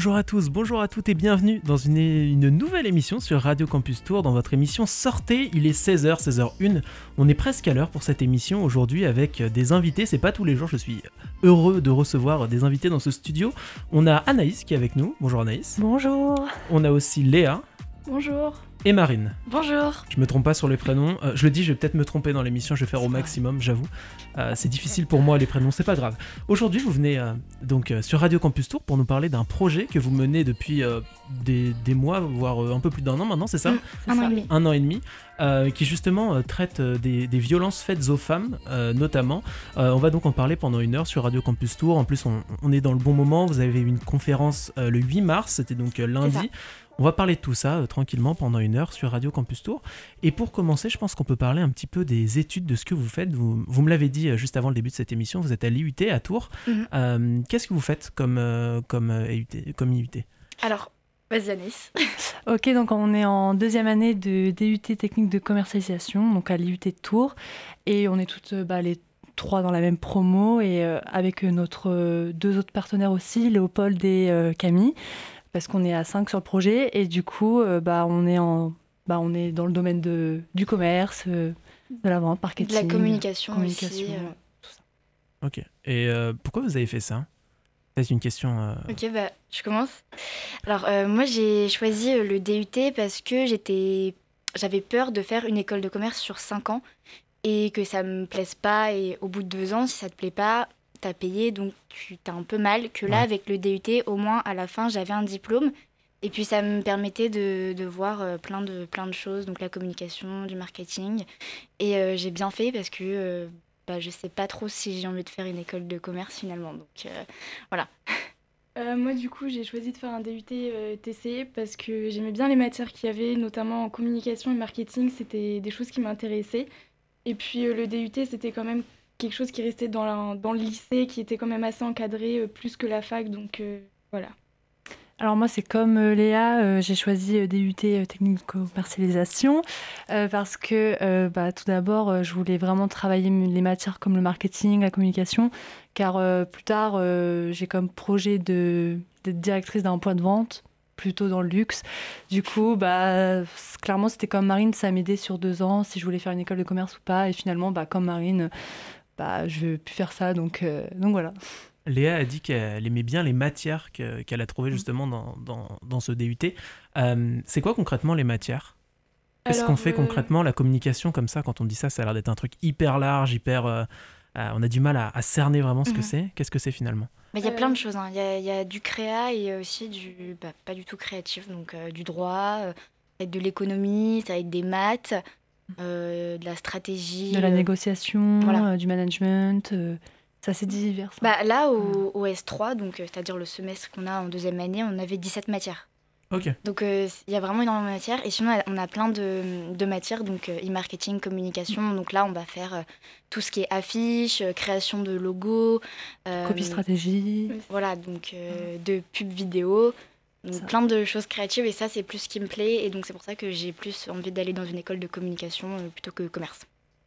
Bonjour à tous, bonjour à toutes et bienvenue dans une, une, nouvelle émission sur Radio Campus Tour. Dans votre émission Sortez, il est 16h, 16h01. On est presque à l'heure pour cette émission aujourd'hui avec des invités. C'est pas tous les jours, je suis heureux de recevoir des invités dans ce studio. On a Anaïs qui est avec nous. Bonjour Anaïs. Bonjour. On a aussi Léa. Bonjour. Et Marine. Bonjour. Je me trompe pas sur les prénoms. Euh, je le dis, je vais peut-être me tromper dans l'émission. Je vais faire au maximum, j'avoue. Euh, c'est difficile pour moi les prénoms, c'est pas grave. Aujourd'hui, vous venez euh, donc euh, sur Radio Campus Tour pour nous parler d'un projet que vous menez depuis euh, des, des mois, voire euh, un peu plus d'un an maintenant, c'est ça? Un an et demi. Un an et demi, euh, qui justement euh, traite euh, des, des violences faites aux femmes, euh, notamment. Euh, on va donc en parler pendant une heure sur Radio Campus Tour. En plus, on, on est dans le bon moment. Vous avez eu une conférence euh, le 8 mars, c'était donc euh, ça. lundi. On va parler de tout ça euh, tranquillement pendant une heure sur Radio Campus Tour. Et pour commencer, je pense qu'on peut parler un petit peu des études de ce que vous faites. Vous, vous me l'avez dit euh, juste avant le début de cette émission, vous êtes à l'IUT à Tours. Mhm. Euh, Qu'est-ce que vous faites comme, euh, comme, euh, IUT, comme IUT Alors, vas-y Anis. Ok, donc on est en deuxième année de DUT technique de commercialisation, donc à l'IUT de Tours. Et on est toutes bah, les trois dans la même promo et euh, avec notre euh, deux autres partenaires aussi, Léopold et euh, Camille, parce qu'on est à cinq sur le projet. Et du coup, euh, bah, on, est en, bah, on est dans le domaine de, du commerce, euh, de la vente, De marketing. la communication, communication. aussi. euh. Ok. Et euh, pourquoi vous avez fait ça? C'est une question. euh, Ok, bah, je commence. Alors, euh, moi, j'ai choisi le DUT parce que j'étais, j'avais peur de faire une école de commerce sur 5 ans et que ça me plaise pas. Et au bout de deux ans, si ça te plaît pas, t'as payé, donc tu t'as un peu mal. Que là, Ouais. avec le DUT, au moins, à la fin, j'avais un diplôme. Et puis, ça me permettait de, de voir euh, plein, de, plein de choses, donc la communication, du marketing. Et euh, j'ai bien fait parce que euh, bah, je sais pas trop si j'ai envie de faire une école de commerce finalement. Donc, euh, Euh, moi, du coup, j'ai choisi de faire un DUT euh, TC parce que j'aimais bien les matières qu'il y avait, notamment en communication et marketing. C'était des choses qui m'intéressaient. Et puis, euh, le DUT, c'était quand même quelque chose qui restait dans, le lycée, qui était quand même assez encadré, euh, plus que la fac. Donc, euh, voilà. Alors moi, c'est comme euh, Léa, j'ai choisi DUT technique commercialisation parce que bah, tout d'abord, je voulais vraiment travailler les matières comme le marketing, la communication, car plus tard, j'ai comme projet d'être directrice d'un point de vente plutôt dans le luxe. Du coup, bah, clairement, c'était comme Marine, ça m'aidait sur deux ans si je voulais faire une école de commerce ou pas. Et finalement, bah, comme Marine, bah, je ne veux plus faire ça, donc, euh, donc voilà. Léa a dit qu'elle aimait bien les matières que- qu'elle a Mm. trouvées justement dans, dans, dans ce DUT. Euh, c'est quoi concrètement les matières? Qu'est-ce qu'on fait euh, concrètement La communication, comme ça, quand on dit ça, ça a l'air d'être un truc hyper large, hyper. euh, euh, on a du mal à, à cerner vraiment ce que Mhm. c'est? Qu'est-ce que c'est finalement? Bah, Il y a plein de choses. hein. Il y, a, il y a du créa et aussi du bah, pas du tout créatif, donc euh, du droit, euh, ça va être de l'économie, ça va être des maths, euh, de la stratégie. De la euh. négociation, voilà. euh, du management, euh, c'est divers. ça. Bah, là, au, au S3, donc c'est-à-dire le semestre qu'on a en deuxième année, on avait 17 matières. Donc euh, il y a vraiment énormément de matières. Et sinon, on a plein de, de matières, donc euh, e-marketing, communication. Donc là, on va faire euh, tout ce qui est affiche, euh, création de logos. euh, Copie stratégie. Voilà, donc euh, de pub vidéo. Donc plein de choses créatives et ça c'est plus ce qui me plaît et donc c'est pour ça que j'ai plus envie d'aller dans une école de communication euh, plutôt que commerce.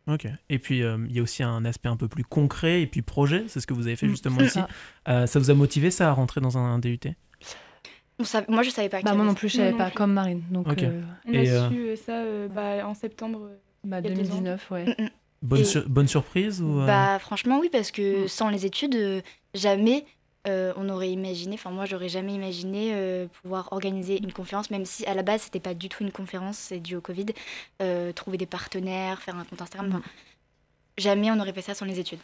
Ok. Et puis, euh, il y a aussi un aspect un peu plus concret et puis projet. C'est ce que vous avez fait Mm, justement ici. ça. Euh, ça vous a motivé, ça, à rentrer dans un, DUT Moi je savais pas. Bah, moi non ça. plus, je savais non pas, plus. comme Marine. Donc, euh, On Et, a euh, su ça euh, bah, en septembre. euh, bah. 2019, ouais. Mm, mm. bonne, Et- sur- bonne surprise ou euh, Bah franchement oui parce que Mm. sans les études jamais euh, on aurait imaginé, enfin moi j'aurais jamais imaginé euh, pouvoir organiser une conférence même si à la base c'était pas du tout une conférence, c'est dû au Covid, euh, trouver des partenaires, faire un compte Instagram, enfin, jamais on aurait fait ça sans les études.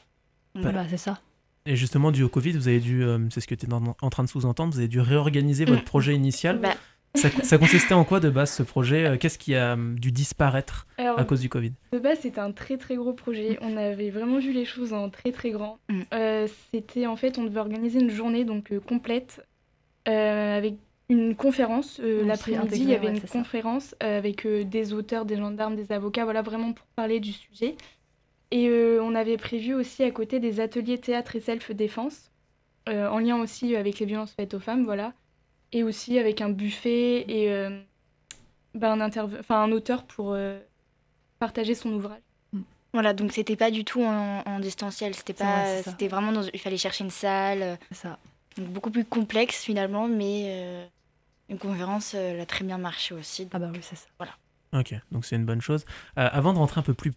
Donc, Bah, voilà. c'est ça. Et justement, dû au Covid, vous avez dû, euh, c'est ce que tu es en, en train de sous-entendre, vous avez dû réorganiser votre Mm. projet initial. Bah, Ça, ça consistait en quoi de base ce projet? Qu'est-ce qui a euh, dû disparaître Alors, à cause du Covid? De base, c'était un très très gros projet. On avait vraiment vu les choses en très très grand. Mm. Euh, c'était en fait, on devait organiser une journée donc euh, complète euh, avec une conférence. Euh, L'après-midi, il y avait ouais, une conférence avec euh, des auteurs, des gendarmes, des avocats, voilà vraiment pour parler du sujet. Et euh, on avait prévu aussi à côté des ateliers théâtre et self-défense, euh, en lien aussi avec les violences faites aux femmes, voilà. Et aussi avec un buffet et euh, bah, un, interve- enfin, un auteur pour euh, partager son ouvrage. Voilà, donc c'était pas du tout en, en distanciel, c'était C'est vrai, pas, c'était vraiment dans, il fallait chercher une salle. euh, C'est ça. Donc beaucoup plus complexe finalement, mais une conférence, elle a très bien marché aussi. ah bah oui, c'est ça. Voilà. Ok, donc c'est une bonne chose. avant de rentrer un peu plus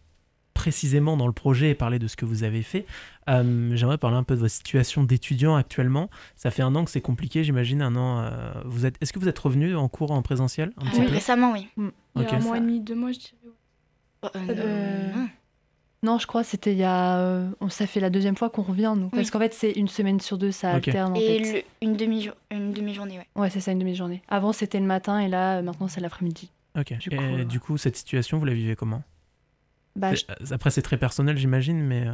précisément dans le projet et parler de ce que vous avez fait, j'aimerais parler un peu de votre situation d'étudiant actuellement. Ça fait un an que c'est compliqué, j'imagine, un an. vous êtes, est-ce que vous êtes revenu en cours en présentiel un Oui, récemment, oui. Mm. Il y a un mois et demi, deux mois, je dirais. Euh, non. je crois c'était il y a. Euh, ça fait la deuxième fois qu'on revient, nous. Parce qu'en fait, c'est une semaine sur deux, ça alterne. et une demi-journée, ouais. Ouais, c'est ça, une demi-journée. Avant, c'était le matin et là, euh, maintenant, c'est l'après-midi. Ok. Du coup, et du coup, cette situation, vous la vivez comment? Bah, Après, c'est très personnel, j'imagine, mais.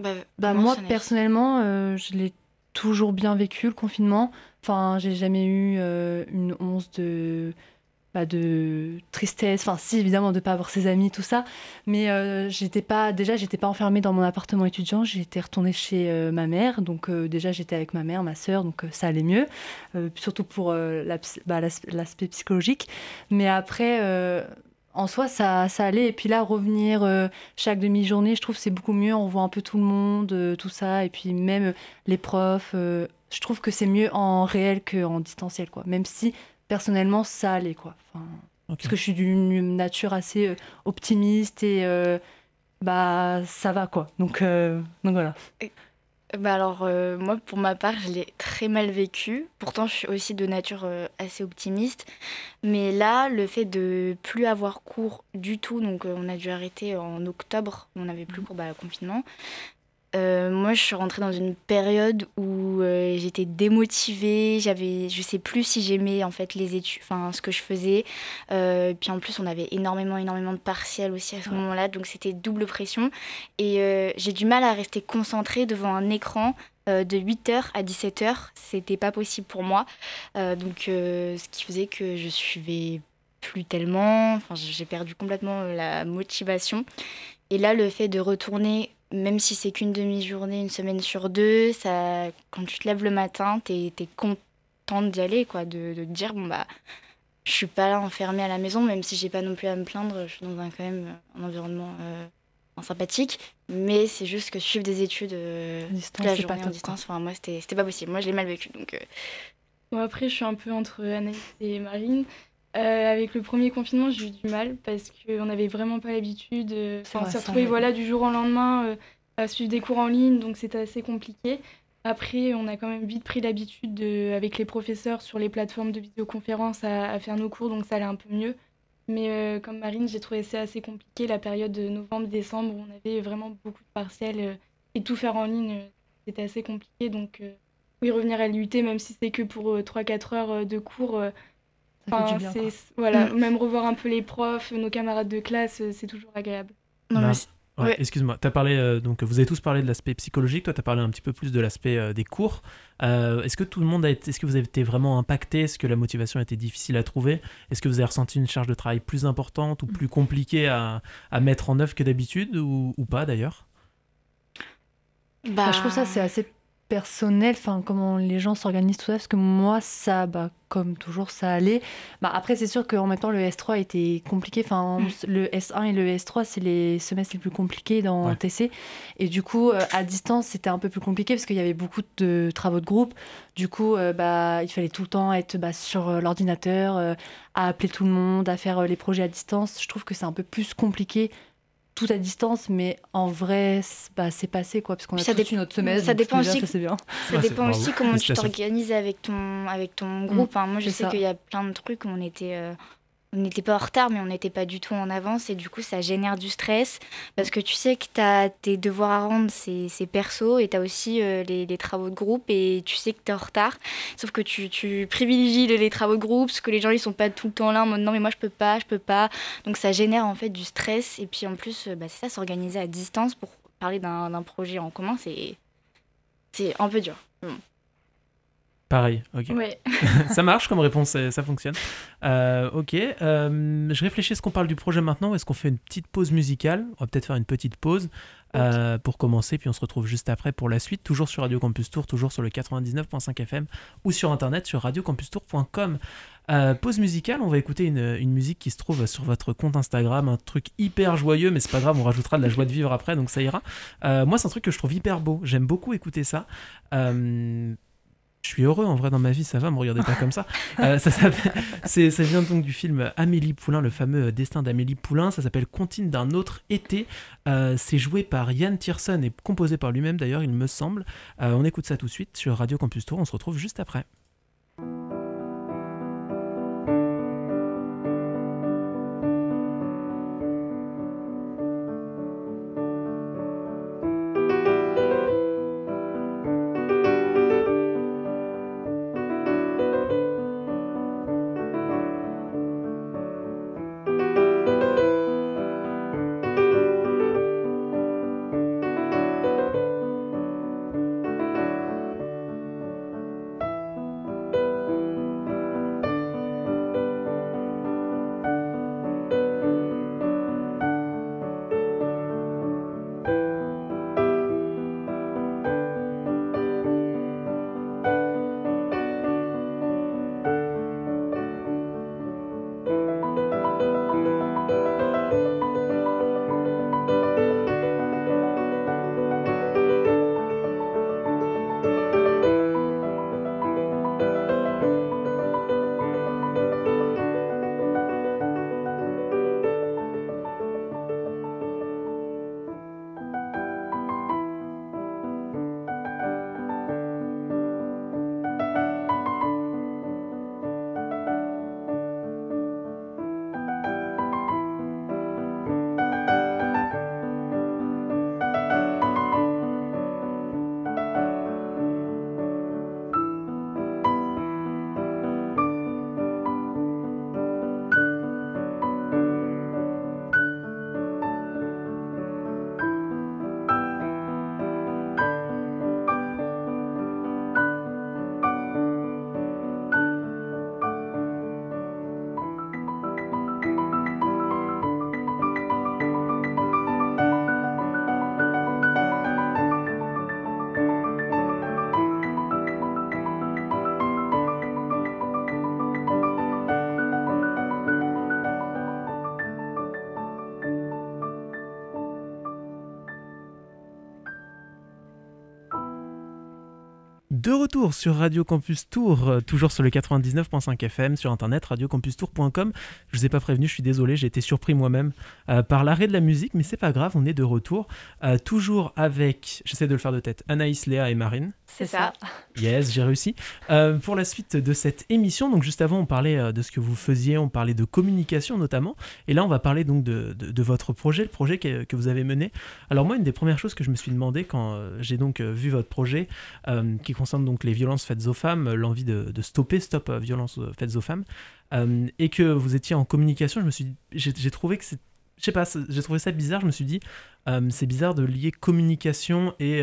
Bah, bah moi, personnellement, je l'ai toujours bien vécu, le confinement. Enfin, j'ai jamais eu une once de bah, de tristesse, enfin si évidemment de pas avoir ses amis tout ça, mais euh, j'étais pas déjà j'étais pas enfermée dans mon appartement étudiant, j'étais retournée chez euh, ma mère, donc euh, déjà j'étais avec ma mère, ma sœur, donc ça allait mieux, surtout pour bah, l'aspect psychologique, mais après en soi ça, ça allait et puis là revenir chaque demi-journée, je trouve c'est beaucoup mieux, on voit un peu tout le monde, tout ça et puis même les profs, je trouve que c'est mieux en réel qu'en distanciel quoi, même si personnellement, ça allait, quoi. Parce que je suis d'une nature assez euh, optimiste et euh, bah ça va, quoi. Donc, euh, donc voilà. Bah alors, moi, pour ma part, je l'ai très mal vécu. Pourtant, je suis aussi de nature assez optimiste. Mais là, le fait de plus avoir cours du tout, donc on a dû arrêter en octobre, on n'avait plus mmh. cours, bah, confinement. Euh, moi, je suis rentrée dans une période où euh, j'étais démotivée. J'avais, je sais plus si j'aimais en fait les études, enfin ce que je faisais. Euh, puis en plus, on avait énormément, énormément de partiels aussi à ce moment-là, donc c'était double pression. Et j'ai du mal à rester concentrée devant un écran de 8h à 17h. C'était pas possible pour moi. donc, ce qui faisait que je suivais plus tellement. Enfin, j'ai perdu complètement la motivation. Et là, le fait de retourner même si c'est qu'une demi-journée, une semaine sur deux, ça, quand tu te lèves le matin, tu es, contente d'y aller, quoi, de, de, te dire, bon, bah, je suis pas là enfermée à la maison, même si j'ai pas non plus à me plaindre, je suis dans un, quand même un environnement euh, sympathique, mais c'est juste que suivre des études euh, toute la journée en distance, enfin, moi, c'était pas possible. Moi, je l'ai mal vécu, donc... Bon, euh. après, je suis un peu entre Anaïs et Marine. Euh, avec le premier confinement, j'ai eu du mal parce qu'on n'avait vraiment pas l'habitude. Euh, on s'est retrouvé voilà, du jour au lendemain euh, à suivre des cours en ligne, donc c'était assez compliqué. Après, on a quand même vite pris l'habitude avec les professeurs sur les plateformes de vidéoconférence à, faire nos cours, donc ça allait un peu mieux. Mais comme Marine, j'ai trouvé ça assez compliqué la période de novembre-décembre où on avait vraiment beaucoup de partiels et tout faire en ligne, c'était assez compliqué. Donc, oui, revenir à l'UT, même si c'est que pour 3-4 heures de cours voilà, mm. même revoir un peu les profs, nos camarades de classe, euh, c'est toujours agréable. Excuse-moi, as parlé, euh, donc vous avez tous parlé de l'aspect psychologique, toi tu as parlé un petit peu plus de l'aspect euh, des cours. est-ce que tout le monde a été, est-ce que vous avez été vraiment impacté? Est-ce que la motivation a été difficile à trouver? Est-ce que vous avez ressenti une charge de travail plus importante ou plus compliquée à, à mettre en œuvre que d'habitude ou, ou, pas d'ailleurs? Bah... Je trouve ça c'est assez personnel, enfin comment les gens s'organisent tout ça, parce que moi ça, bah, comme toujours ça allait. Bah, après c'est sûr qu'en même temps le S3 était compliqué, enfin mm. le S1 et le S3 c'est les semestres les plus compliqués dans TC, et du coup euh, à distance c'était un peu plus compliqué parce qu'il y avait beaucoup de travaux de groupe, du coup euh, bah, il fallait tout le temps être bah, sur euh, l'ordinateur, à appeler tout le monde, à faire les projets à distance. Je trouve que c'est un peu plus compliqué tout à distance, mais en vrai, bah, c'est passé quoi, parce qu'on a tous notre semestre. Ça dépend aussi. ça, bien. Ça dépend aussi comment tu t'organises avec ton avec ton mm, groupe. Hein. Moi, je sais qu'il y a plein de trucs où on était euh, on n'était pas en retard, mais on n'était pas du tout en avance. Et du coup, ça génère du stress parce que tu sais que tu as tes devoirs à rendre, c'est, perso, et tu as aussi euh, les, travaux de groupe, et tu sais que tu es en retard. Sauf que tu, tu, privilégies les, travaux de groupe, parce que les gens, ils sont pas tout le temps là en mode non, mais moi, je peux pas, je peux pas. Donc, ça génère en fait du stress. Et puis, en plus, euh, bah, c'est ça, s'organiser à distance pour parler d'un, projet en commun, c'est, c'est un peu dur. Pareil, ok. ça marche comme réponse, ça fonctionne. Euh, ok, euh, je réfléchis, est-ce qu'on parle du projet maintenant ou est-ce qu'on fait une petite pause musicale? On va peut-être faire une petite pause euh, pour commencer, puis on se retrouve juste après pour la suite, toujours sur Radio Campus Tour, toujours sur le 99.5 FM ou sur internet sur radiocampustour.com. pause musicale, on va écouter une, une, musique qui se trouve sur votre compte Instagram, un truc hyper joyeux, mais c'est pas grave, on rajoutera de la joie de vivre après, donc ça ira. moi, c'est un truc que je trouve hyper beau, j'aime beaucoup écouter ça Je suis heureux en vrai dans ma vie, ça va, me regardez pas comme ça. Euh, ça, vient donc du film Amélie Poulain, le fameux destin d'Amélie Poulain. Ça s'appelle Contine d'un autre été. Euh, c'est joué par Yann Tierson et composé par lui-même d'ailleurs, il me semble. Euh, on écoute ça tout de suite sur Radio Campus Tour. On se retrouve juste après. De retour sur Radio Campus Tour, euh, toujours sur le 99.5 FM, sur internet, radiocampustour.com. Je vous ai pas prévenu, je suis désolé, j'ai été surpris moi-même euh, par l'arrêt de la musique, mais c'est pas grave, on est de retour. Euh, toujours avec, j'essaie de le faire de tête, Anaïs, Léa et Marine. C'est ça. Yes, j'ai réussi. Euh, pour la suite de cette émission, donc juste avant, on parlait euh, de ce que vous faisiez, on parlait de communication notamment, et là, on va parler donc de, de- de votre projet, le projet que, que vous avez mené. Alors moi, une des premières choses que je me suis demandé quand euh, j'ai donc vu votre projet, euh, qui concerne donc les violences faites aux femmes, l'envie de, de stopper Stop violences faites aux femmes, euh, et que vous étiez en communication, je me suis, j'ai trouvé que c'est, je sais pas, j'ai trouvé ça bizarre. Je me suis dit, euh, c'est bizarre de lier communication et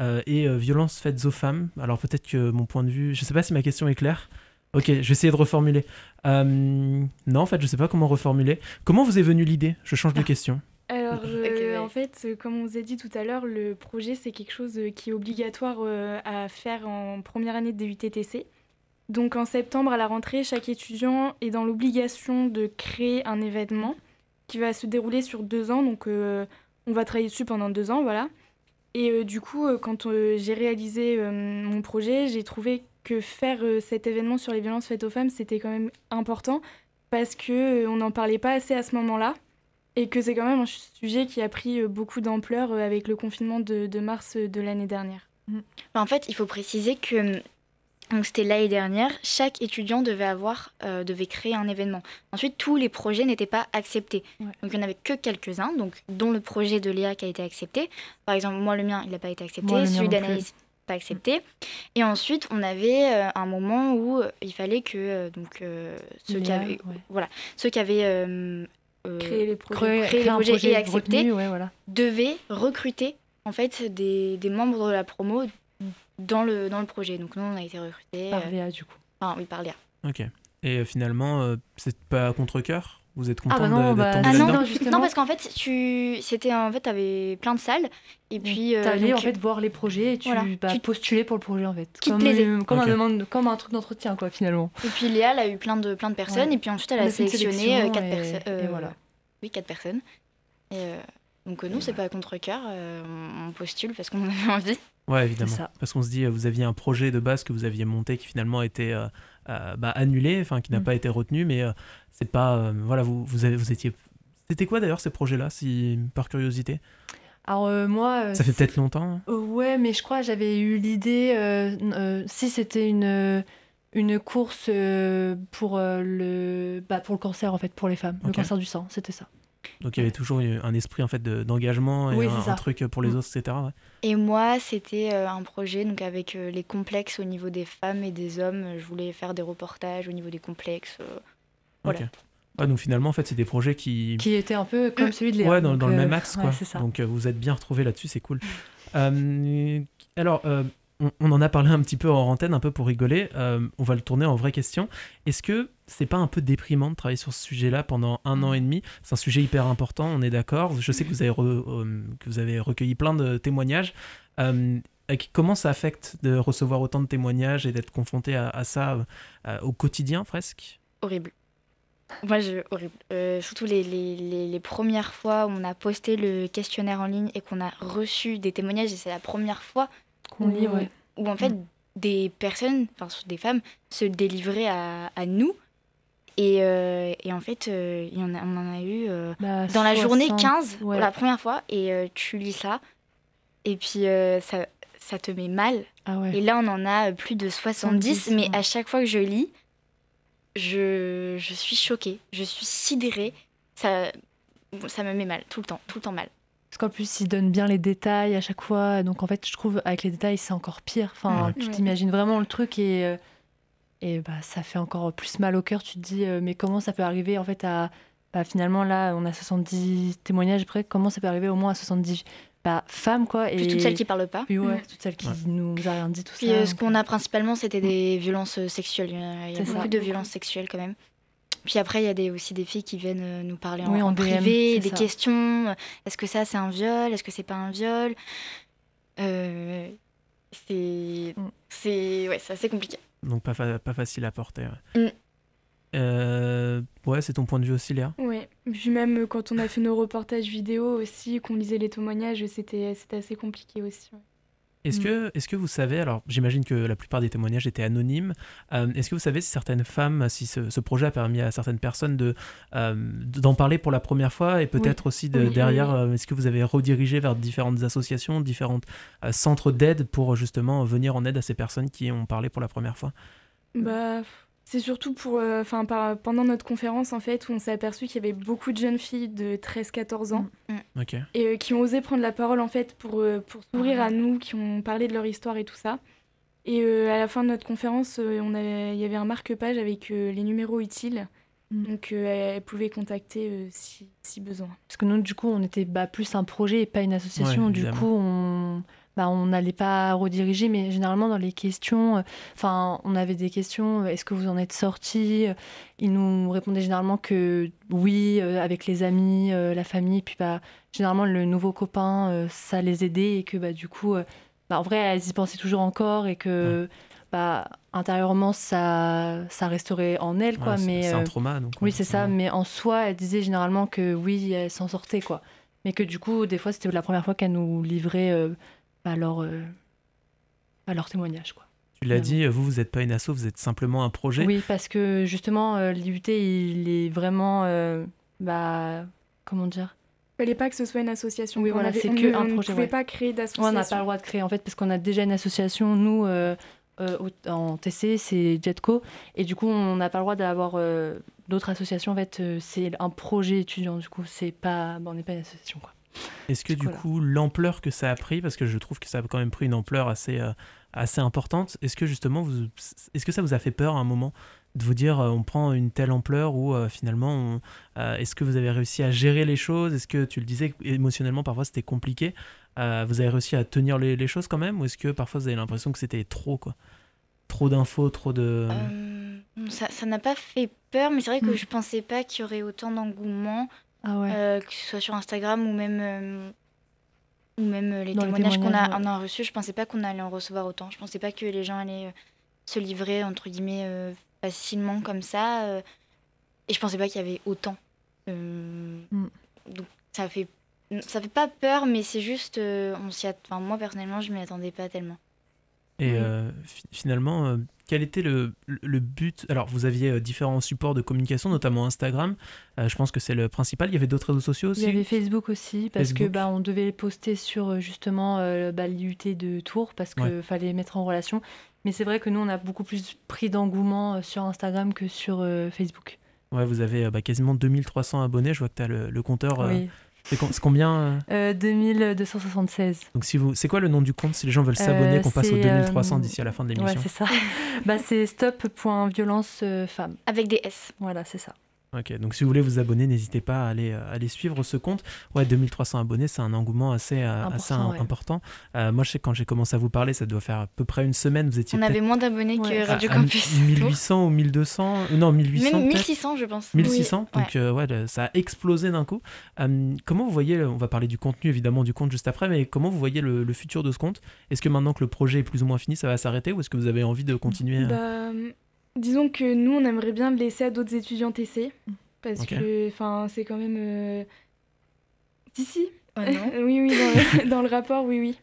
euh, et euh, violences faites aux femmes. Alors peut-être que mon point de vue, je sais pas si ma question est claire. Ok, je vais essayer de reformuler. Euh, non, en fait, je sais pas comment reformuler. Comment vous est venue l'idée? Je change de question. Alors, euh, ouais. en fait, comme on vous a dit tout à l'heure, le projet, c'est quelque chose qui est obligatoire euh, à faire en première année de DUTTC. Donc, en septembre, à la rentrée, chaque étudiant est dans l'obligation de créer un événement qui va se dérouler sur deux ans. Donc, euh, on va travailler dessus pendant deux ans, voilà. Et euh, du coup, euh, quand euh, j'ai réalisé mon projet, j'ai trouvé que faire cet événement sur les violences faites aux femmes, c'était quand même important parce que on n'en parlait pas assez à ce moment-là et que c'est quand même un sujet qui a pris beaucoup d'ampleur avec le confinement de, mars de l'année dernière. Bah, En fait, il faut préciser que donc c'était l'année dernière, chaque étudiant devait avoir, euh, devait créer un événement. Ensuite, tous les projets n'étaient pas acceptés. Ouais. Donc il n'y en avait que quelques-uns, donc dont le projet de Léa qui a été accepté. Par exemple, moi le mien, il n'a pas été accepté, Moi, celui d'Anaïs pas accepté. Et ensuite, on avait euh, un moment où euh, il fallait que euh, donc ceux qui avaient, ouais. ceux qui avaient Créer les projets. Créer les projets projet et retenu, ouais, voilà. devaient recruter en fait des, des membres de la promo dans le, dans le projet. Donc nous, on a été recrutés. Par euh, Léa, du coup. enfin, oui, par Léa. Ok. Et euh, finalement, euh, c'est pas à contre-cœur Vous êtes content Ah bah non, d'être bah, Ah non, non, non, parce qu'en fait, tu, c'était en fait, avais plein de salles et puis euh, T'allais en fait voir les projets et tu voilà. bah, Tu- postulais pour le projet en fait. Qui comme, euh, un demande, comme un truc d'entretien quoi finalement. et puis Léa, elle a eu plein de plein de personnes Ouais. et puis ensuite elle a sélectionné sélection euh, quatre et- personnes. et voilà. Oui, quatre personnes. Et, euh, Donc non, c'est pas contre cœur, on postule parce qu'on en avait envie. Ouais, évidemment. Parce qu'on se dit, vous aviez un projet de base que vous aviez monté qui finalement a été bah, annulé, enfin qui n'a mm. pas été retenu, mais c'est pas, voilà, vous, vous, avez, vous étiez. C'était quoi d'ailleurs ces projets-là, si par curiosité? Alors euh, moi... Euh, ça fait peut-être longtemps. Hein. ouais, mais je crois que j'avais eu l'idée, euh, si c'était une, une course pour, le, bah, pour le cancer, en fait, pour les femmes, le cancer du sang, c'était ça. Donc il y avait toujours un esprit en fait d'engagement et un, truc pour les mm. autres, etc. Et moi, c'était un projet donc avec les complexes au niveau des femmes et des hommes. Je voulais faire des reportages au niveau des complexes. voilà donc finalement, en fait, c'est des projets qui... Qui étaient un peu comme celui de Léa. Ouais, dans, le même euh, axe, quoi. donc euh, vous êtes bien retrouvés là-dessus, c'est cool. Euh, alors, on, en a parlé un petit peu en antenne, un peu pour rigoler. on va le tourner en vraie question. Est-ce que c'est pas un peu déprimant de travailler sur ce sujet-là pendant un an et demi? C'est un sujet hyper important, on est d'accord. Je sais que vous avez, que vous avez recueilli plein de témoignages. comment ça affecte de recevoir autant de témoignages et d'être confronté à, ça au quotidien presque? Horrible. Moi, je, horrible. Euh, surtout les, les, les, premières fois où on a posté le questionnaire en ligne et qu'on a reçu des témoignages, et c'est la première fois qu'on lit, où en fait mm. des personnes, enfin des femmes, se délivraient à, à nous. Et, euh, et, en fait, euh, y en a, on en a eu bah, dans la journée 15 pour la première fois. Et tu lis ça, et puis ça, ça te met mal. Ah et là, on en a plus de 70, mais à chaque fois que je lis, je, je suis choquée, je suis sidérée. Ça, ça me met mal, tout le temps, tout le temps mal. Parce qu'en plus, il donne bien les détails à chaque fois. Donc en fait, je trouve avec les détails, c'est encore pire. Enfin, tu t'imagines vraiment le truc et, euh, et bah, ça fait encore plus mal au cœur. Tu te dis, euh, mais comment ça peut arriver en fait à. Bah, finalement, là, on a 70 témoignages après. Comment ça peut arriver au moins à 70 femmes quoi? Et toutes celles qui parlent pas puis ouais, toutes celles qui nous a rien dit tout puis, ça euh, ce qu'on a principalement c'était des violences euh, sexuelles il y a, beaucoup de violences sexuelles quand même puis après il y a des, aussi des filles qui viennent euh, nous parler en, privé des questions est-ce que ça c'est un viol? Est-ce que c'est pas un viol? C'est mm. c'est ouais assez compliqué donc pas, pas facile à porter ouais. Mm. Euh, ouais, c'est ton point de vue aussi, Léa? Oui, puis même euh, quand on a fait nos reportages vidéo aussi, qu'on lisait les témoignages, c'était assez compliqué aussi. Est-ce mm. que, est que vous savez, alors j'imagine que la plupart des témoignages étaient anonymes, euh, est-ce que vous savez si certaines femmes, si ce, projet a permis à certaines personnes de, d'en parler pour la première fois et peut-être aussi de, derrière, est-ce que vous avez redirigé vers différentes associations, différents centres d'aide pour justement venir en aide à ces personnes qui ont parlé pour la première fois? Bah c'est surtout pour, euh, enfin, pendant notre conférence en fait, où on s'est aperçu qu'il y avait beaucoup de jeunes filles de 13-14 ans mm. Mm. et euh, qui ont osé prendre la parole en fait pour, euh, pour s'ouvrir à nous, qui ont parlé de leur histoire et tout ça. Et à la fin de notre conférence, on il y avait un marque-page avec les numéros utiles. Mm. Donc elles pouvaient contacter si, si, besoin. Parce que nous, du coup, on était bah, plus un projet et pas une association. du coup, on bah, on n'allait pas rediriger, mais généralement dans les questions, euh, enfin, on avait des questions, euh, est-ce que vous en êtes sorti Ils nous répondaient généralement que oui, euh, avec les amis, la famille, puis bah, généralement le nouveau copain, ça les aidait et que bah, du coup, bah, en vrai, elles y pensaient toujours encore et que bah, intérieurement, ça, ça resterait en elles. Quoi, mais, c'est un trauma. Donc, oui, c'est ça, mais en soi, elles disaient généralement que oui, elles s'en sortaient. Quoi. Mais que du coup, des fois, c'était la première fois qu'elles nous livraient à leur, euh, à leur témoignage. Quoi. Tu l'as dit, vous, vous n'êtes pas une asso, vous êtes simplement un projet. Oui, parce que justement, euh, l'IUT, il est vraiment. Euh, bah, comment dire? Il fallait pas que ce soit une association. Oui, voilà, c'est que un projet. On ne pouvait pas créer d'association. on n'a pas le droit de créer, en fait, parce qu'on a déjà une association. Nous, en TC, c'est Jetco. Et du coup, on n'a pas le droit d'avoir d'autres associations. En fait, c'est un projet étudiant. Du coup, c'est pas, on n'est pas une association. Quoi. Est-ce que du coup, l'ampleur que ça a pris, parce que je trouve que ça a quand même pris une ampleur assez, euh, assez importante, est-ce que justement, vous, est-ce que ça vous a fait peur à un moment de vous dire euh, on prend une telle ampleur ou euh, finalement, est-ce que vous avez réussi à gérer les choses? Est-ce que tu le disais, émotionnellement, parfois c'était compliqué Vous avez réussi à tenir les, les, choses quand même Ou est-ce que parfois vous avez l'impression que c'était trop quoi? Trop d'infos, trop de... ça n'a pas fait peur, mais c'est vrai que hmm. je pensais pas qu'il y aurait autant d'engouement. Ah euh, que ce soit sur Instagram ou même, euh, ou même euh, les témoignages, qu'on a, a reçus. Je pensais pas qu'on allait en recevoir autant. Je pensais pas que les gens allaient se livrer, entre guillemets, facilement comme ça. et je pensais pas qu'il y avait autant. Mm. Donc ça fait ça fait pas peur, mais c'est juste, on s'y enfin, moi personnellement, je m'y attendais pas tellement. Et finalement, quel était le, le, but? Alors, vous aviez différents supports de communication, notamment Instagram. je pense que c'est le principal. Il y avait d'autres réseaux sociaux aussi Il y avait Facebook aussi, parce que bah, on devait poster sur justement bah, l'IUT de Tours, parce qu'il fallait mettre en relation. Mais c'est vrai que nous, on a beaucoup plus pris d'engouement sur Instagram que sur Facebook. Ouais, vous avez bah, quasiment 2300 abonnés. Je vois que tu as le, le compteur. Oui. C'est combien euh... 2276. Euh, Donc si vous, c'est quoi le nom du compte si les gens veulent s'abonner, euh, qu'on passe aux 2300 d'ici à la fin de l'émission? Ouais, c'est ça. bah, c'est stop.violence euh, femme. Avec des S. Voilà, c'est ça. Ok, donc si vous voulez vous abonner, n'hésitez pas à aller, euh, aller suivre ce compte. Ouais, 2300 abonnés, c'est un engouement assez euh, important. Euh, moi, je sais quand j'ai commencé à vous parler, ça doit faire à peu près une semaine. Vous étiez On avait moins d'abonnés que Radio Campus. 1800 ou 1200 Non, 1800. Même 1600, je pense. 1600, donc ouais. ça a explosé d'un coup. comment vous voyez, on va parler du contenu évidemment du compte juste après, mais comment vous voyez le, futur de ce compte? Est-ce que maintenant que le projet est plus ou moins fini, ça va s'arrêter ou est-ce que vous avez envie de continuer bah, Disons que nous, on aimerait bien le laisser à d'autres étudiants TC. Parce que c'est quand même. Euh, si, si. Ah oui, oui, dans le, rapport, oui, oui.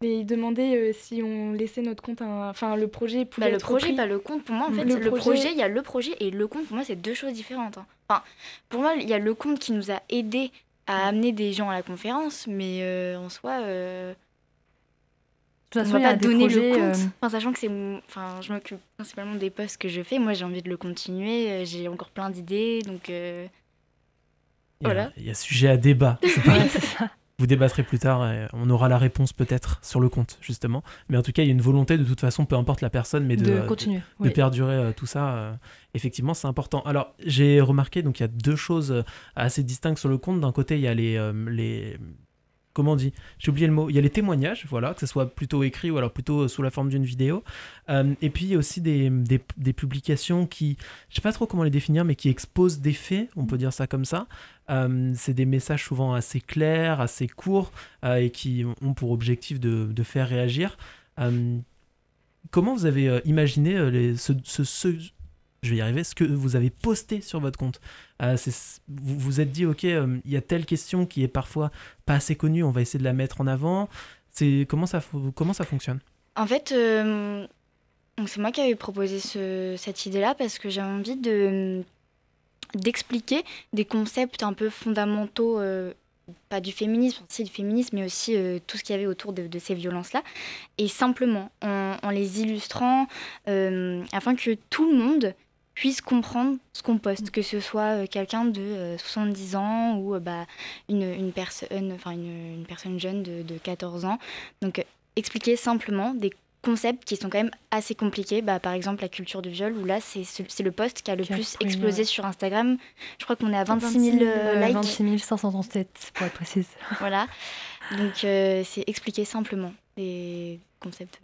Mais il demandait euh, si on laissait notre compte, enfin le projet bah, le projet, pas le compte. Pour moi, en fait, le, projet... il y a le projet et le compte. Pour moi, c'est deux choses différentes. Hein. Enfin, pour moi, il y a le compte qui nous a aidé à amener des gens à la conférence, mais euh, en soi, de toute façon, il y a donner le compte. Euh, enfin, sachant que c'est, enfin, je m'occupe principalement des postes que je fais. Moi, j'ai envie de le continuer. Euh, j'ai encore plein d'idées, donc euh, voilà. Il y a sujet à débat. Vous débattrez plus tard. Et on aura la réponse peut-être sur le compte justement. Mais en tout cas, il y a une volonté de toute façon, peu importe la personne, mais de, continuer, de, perdurer tout ça. effectivement, c'est important. Alors, j'ai remarqué donc il y a deux choses assez distinctes sur le compte. D'un côté, il y a les, les comment dit? J'ai oublié le mot. Il y a les témoignages, voilà, que ce soit plutôt écrit ou alors plutôt sous la forme d'une vidéo. Euh, et puis il y a aussi des, des, publications qui, je sais pas trop comment les définir, mais qui exposent des faits, on peut dire ça comme ça. Euh, c'est des messages souvent assez clairs, assez courts euh, et qui ont pour objectif de, de faire réagir. comment vous avez imaginé les, ce, ce, je vais y arriver, ce que vous avez posté sur votre compte. Euh, vous vous êtes dit, ok, euh, il y a telle question qui est parfois pas assez connue, on va essayer de la mettre en avant. C'est comment ça, comment ça fonctionne? En fait, euh, c'est moi qui avais proposé cette idée-là parce que j'ai envie de d'expliquer des concepts un peu fondamentaux pas du féminisme, aussi du féminisme, mais aussi tout ce qu'il y avait autour de, ces violences-là, et simplement en, en les illustrant, afin que tout le monde puisse comprendre ce qu'on poste, que ce soit euh, quelqu'un de 70 euh, ans ou euh, bah, une, une, personne, enfin une, une, personne jeune de, de 14 ans. Donc expliquer simplement des concepts qui sont quand même assez compliqués. Bah, par exemple, la culture du viol, où là, c'est le post qui a le plus explosé sur Instagram. Je crois qu'on est à 26 000 likes. 26 537, pour être précise. voilà. Donc, c'est expliquer simplement des concepts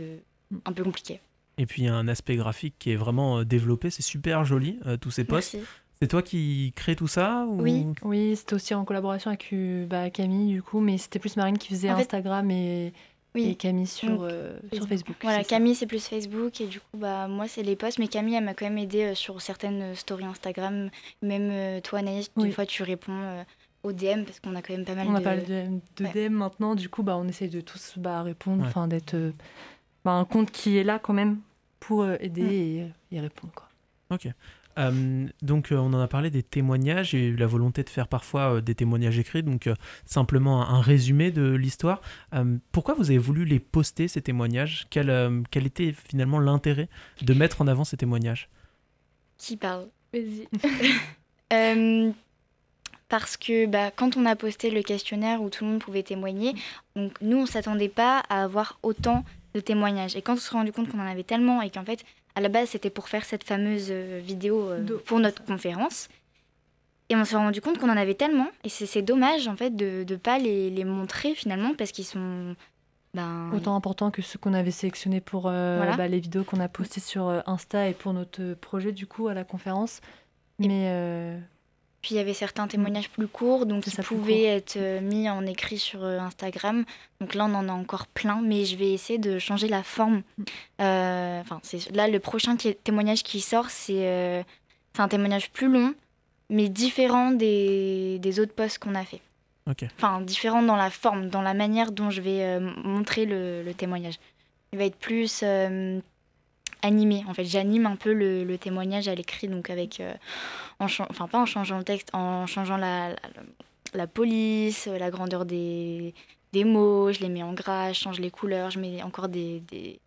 un peu compliqués. Et puis il y a un aspect graphique qui est vraiment euh, développé, c'est super joli, euh, tous ces posts. C'est toi qui crée tout ça Oui, oui c'était aussi en collaboration avec euh, bah, Camille, du coup, mais c'était plus Marine qui faisait Instagram et, et, Camille sur, sur Facebook. Voilà, Camille c'est plus Facebook et du coup, bah, moi c'est les posts, mais Camille elle m'a quand même aidé sur certaines stories Instagram. Même toi, Anaïs, des fois tu réponds aux DM parce qu'on a quand même pas mal on de. On a pas de, DM maintenant, du coup, bah, on essaie de tous bah, répondre, enfin d'être. Bah, un compte qui est là quand même pour euh, aider mm. et euh, y répondre. Quoi. Ok. Euh, donc on en a parlé des témoignages, j'ai eu la volonté de faire parfois des témoignages écrits, donc simplement un, résumé de l'histoire. pourquoi vous avez voulu les poster, ces témoignages? Quel, quel, était finalement l'intérêt de mettre en avant ces témoignages? Qui parle? Vas-y. parce que bah, quand on a posté le questionnaire où tout le monde pouvait témoigner, donc nous on s'attendait pas à avoir autant de témoignages. Et quand on s'est rendu compte qu'on en avait tellement et qu'en fait, à la base, c'était pour faire cette fameuse euh, vidéo euh, pour notre conférence. Et on s'est rendu compte qu'on en avait tellement. Et c'est dommage, en fait, de ne pas les, les, montrer finalement parce qu'ils sont. Ben... Autant importants que ceux qu'on avait sélectionnés pour euh, bah, les vidéos qu'on a postées sur Insta et pour notre projet, du coup, à la conférence. Mais. Puis il y avait certains mm. témoignages plus courts, donc qui pouvaient être euh, mis en écrit sur euh, Instagram. Donc là, on en a encore plein, mais je vais essayer de changer la forme. Mm. Euh, là, le prochain témoignage qui sort, c'est un témoignage plus long, mais différent des, des autres posts qu'on a fait. Enfin, différent dans la forme, dans la manière dont je vais montrer le, témoignage. Il va être plus animé. En fait, j'anime un peu le, témoignage à l'écrit, donc avec, en enfin pas en changeant le texte, en changeant la, la, police, la grandeur des, des mots, je les mets en gras, je change les couleurs, je mets encore des, des,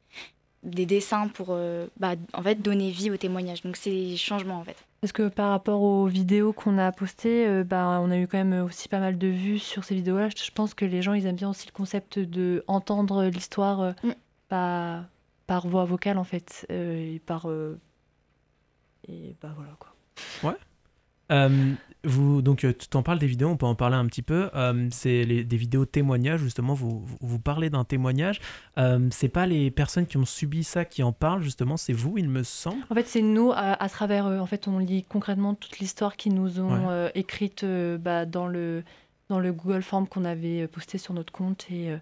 des dessins pour euh, bah, en fait donner vie au témoignage. Donc c'est des changements en fait. Parce que par rapport aux vidéos qu'on a postées, euh, bah, on a eu quand même aussi pas mal de vues sur ces vidéos-là? Je pense que les gens ils aiment bien aussi le concept de entendre l'histoire euh, mm. bah, par voix vocale en fait et par et bah voilà quoi. Ouais. Vous, donc, euh, tu t'en parles des vidéos, on peut en parler un petit peu. Euh, c'est des vidéos témoignages, justement, vous, vous parlez d'un témoignage. Euh, c'est pas les personnes qui ont subi ça qui en parlent, justement, c'est vous, il me semble. En fait, c'est nous, à, travers eux. En fait, on lit concrètement toute l'histoire qu'ils nous ont écrite bah, dans, le, dans le Google Form qu'on avait posté sur notre compte. Et,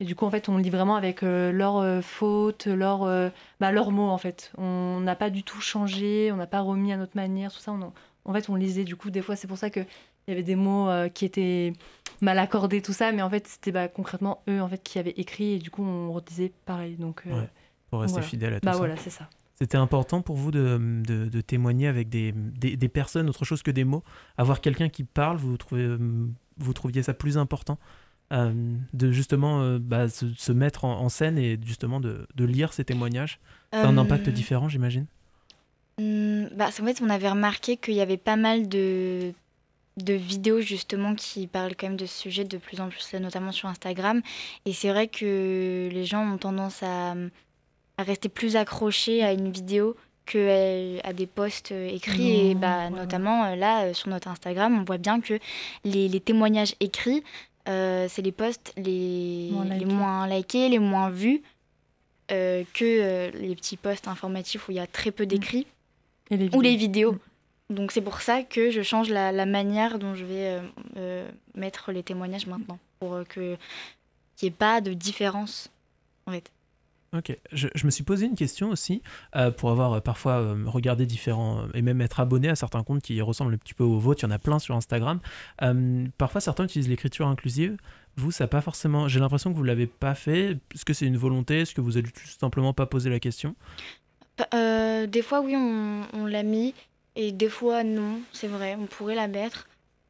et, du coup, en fait, on lit vraiment avec leurs fautes, leurs, bah, leurs mots, en fait. On n'a pas du tout changé, on n'a pas remis à notre manière, tout ça. On, en fait, on lisait du coup, des fois, c'est pour ça qu'il y avait des mots euh, qui étaient mal accordés, tout ça, mais en fait, c'était bah, concrètement eux en fait, qui avaient écrit et du coup, on redisait pareil. Donc, euh, pour rester fidèle à tout bah, ça. voilà, c'est ça. C'était important pour vous de, de, témoigner avec des, des, personnes, autre chose que des mots Avoir quelqu'un qui parle, vous, trouvez, vous trouviez ça plus important euh, de justement bah, se, mettre en, scène et justement de, de lire ces témoignages un impact différent, j'imagine Mmh, bah, en fait, on avait remarqué qu'il y avait pas mal de, de vidéos justement qui parlent quand même de ce sujet de plus en plus, notamment sur Instagram. Et c'est vrai que les gens ont tendance à, à rester plus accrochés à une vidéo que à des posts écrits. et bah, notamment euh, là, euh, sur notre Instagram, on voit bien que les, les témoignages écrits, euh, c'est les posts les moins, les moins likés, les moins vus. que les petits posts informatifs où il y a très peu mmh. d'écrits ou les vidéos. Mm. Donc c'est pour ça que je change la, manière dont je vais euh, euh, mettre les témoignages maintenant, pour euh, que qu'il n'y ait pas de différence en fait. Ok, je, me suis posé une question aussi, pour avoir parfois regardé différents, et même être abonné à certains comptes qui ressemblent un petit peu aux vôtres, il y en a plein sur Instagram. parfois certains utilisent l'écriture inclusive, vous, ça pas forcément, j'ai l'impression que vous ne l'avez pas fait, est-ce que c'est une volonté, est-ce que vous avez tout simplement pas posé la question? Euh, des fois, oui, on, on l'a mis. Et des fois, non, c'est vrai, on pourrait la mettre.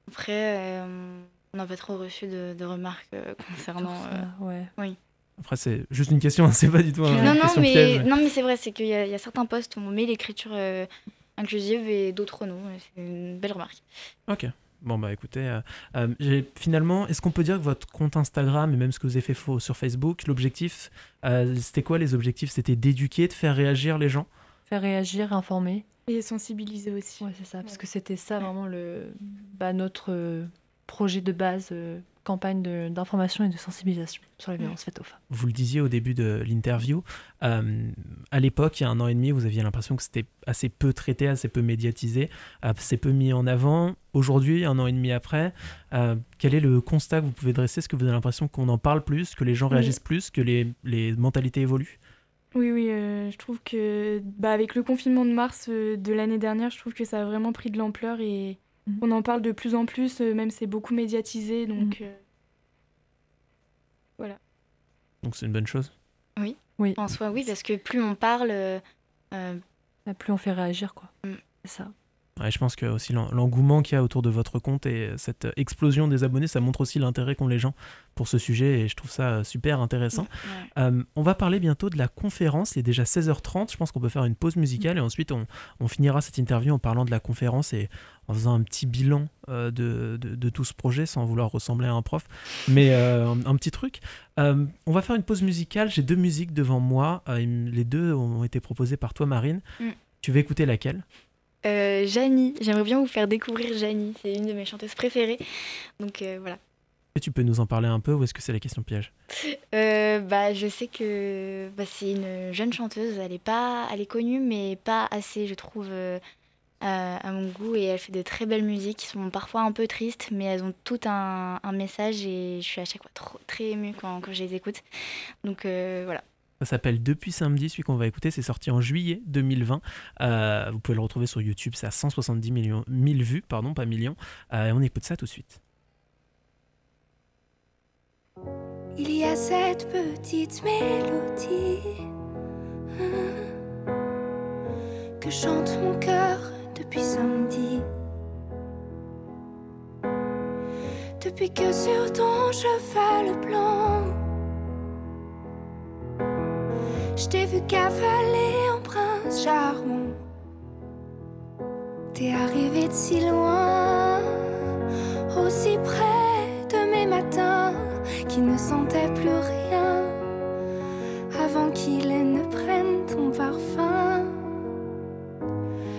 Après, euh, on n'a pas trop reçu de, de remarques euh, concernant. ouais. Oui. Après, c'est juste une question, hein, c'est pas du tout un non, non, mais, Non, mais c'est vrai, c'est qu'il y, y, a certains postes où on met l'écriture inclusive et d'autres non. C'est une belle remarque. Ok. Bon, bah écoutez, euh, euh, finalement, est-ce qu'on peut dire que votre compte Instagram et même ce que vous avez fait sur Facebook, l'objectif, euh, c'était quoi les objectifs? C'était d'éduquer, de faire réagir les gens? Faire réagir, informer. Et sensibiliser aussi. Ouais, c'est ça, parce que c'était ça vraiment le, bah, notre projet de base campagne d'information et de sensibilisation sur les violences faites aux femmes. Vous le disiez au début de l'interview, euh, à l'époque, il y a un an et demi, vous aviez l'impression que c'était assez peu traité, assez peu médiatisé, assez peu mis en avant. Aujourd'hui, un an et demi après, euh, quel est le constat que vous pouvez dresser? Est-ce que vous avez l'impression qu'on en parle plus, que les gens réagissent plus, que les, les mentalités évoluent? Oui, oui, euh, je trouve que bah, avec le confinement de mars de l'année dernière, je trouve que ça a vraiment pris de l'ampleur et Mhm. On en parle de plus en plus, euh, même c'est beaucoup médiatisé, donc mhm. euh, voilà. Donc c'est une bonne chose. Oui. Oui. En soi, oui, parce que plus on parle, euh, bah, plus on fait réagir, quoi. Mm. C'est ça je pense que aussi l'engouement qu'il y a autour de votre compte et cette explosion des abonnés, ça montre aussi l'intérêt qu'ont les gens pour ce sujet et je trouve ça super intéressant. Euh, on va parler bientôt de la conférence, il est déjà 16h30, je pense qu'on peut faire une pause musicale et ensuite on, finira cette interview en parlant de la conférence et en faisant un petit bilan euh, de, tout ce projet sans vouloir ressembler à un prof, mais euh, un, petit truc. on va faire une pause musicale, j'ai deux musiques devant moi, les deux ont été proposées par toi Marine. Mm. Tu veux écouter laquelle? Euh, Janie, j'aimerais bien vous faire découvrir Janie, c'est une de mes chanteuses préférées. Donc euh, voilà. Et tu peux nous en parler un peu ou est-ce que c'est la question piège? Euh, bah, Je sais que bah, c'est une jeune chanteuse, elle est, pas, elle est connue mais pas assez je trouve à mon goût et elle fait de très belles musiques qui sont parfois un peu tristes mais elles ont tout un, un message et je suis à chaque fois trop, très émue quand, quand je les écoute. Donc voilà. Ça s'appelle Depuis samedi, celui qu'on va écouter, c'est sorti en juillet 2020. Euh, vous pouvez le retrouver sur YouTube, c'est à 170 millions, 1000 vues, pardon, pas millions. Euh, et on écoute ça tout de suite. il y a cette petite mélodie hein, que chante mon cœur depuis samedi. Depuis que sur ton cheval blanc, je t'ai vu cavaler en prince charmant. T'es arrivé de si loin, aussi près de mes matins qui ne sentaient plus rien avant qu'il ne prenne ton parfum.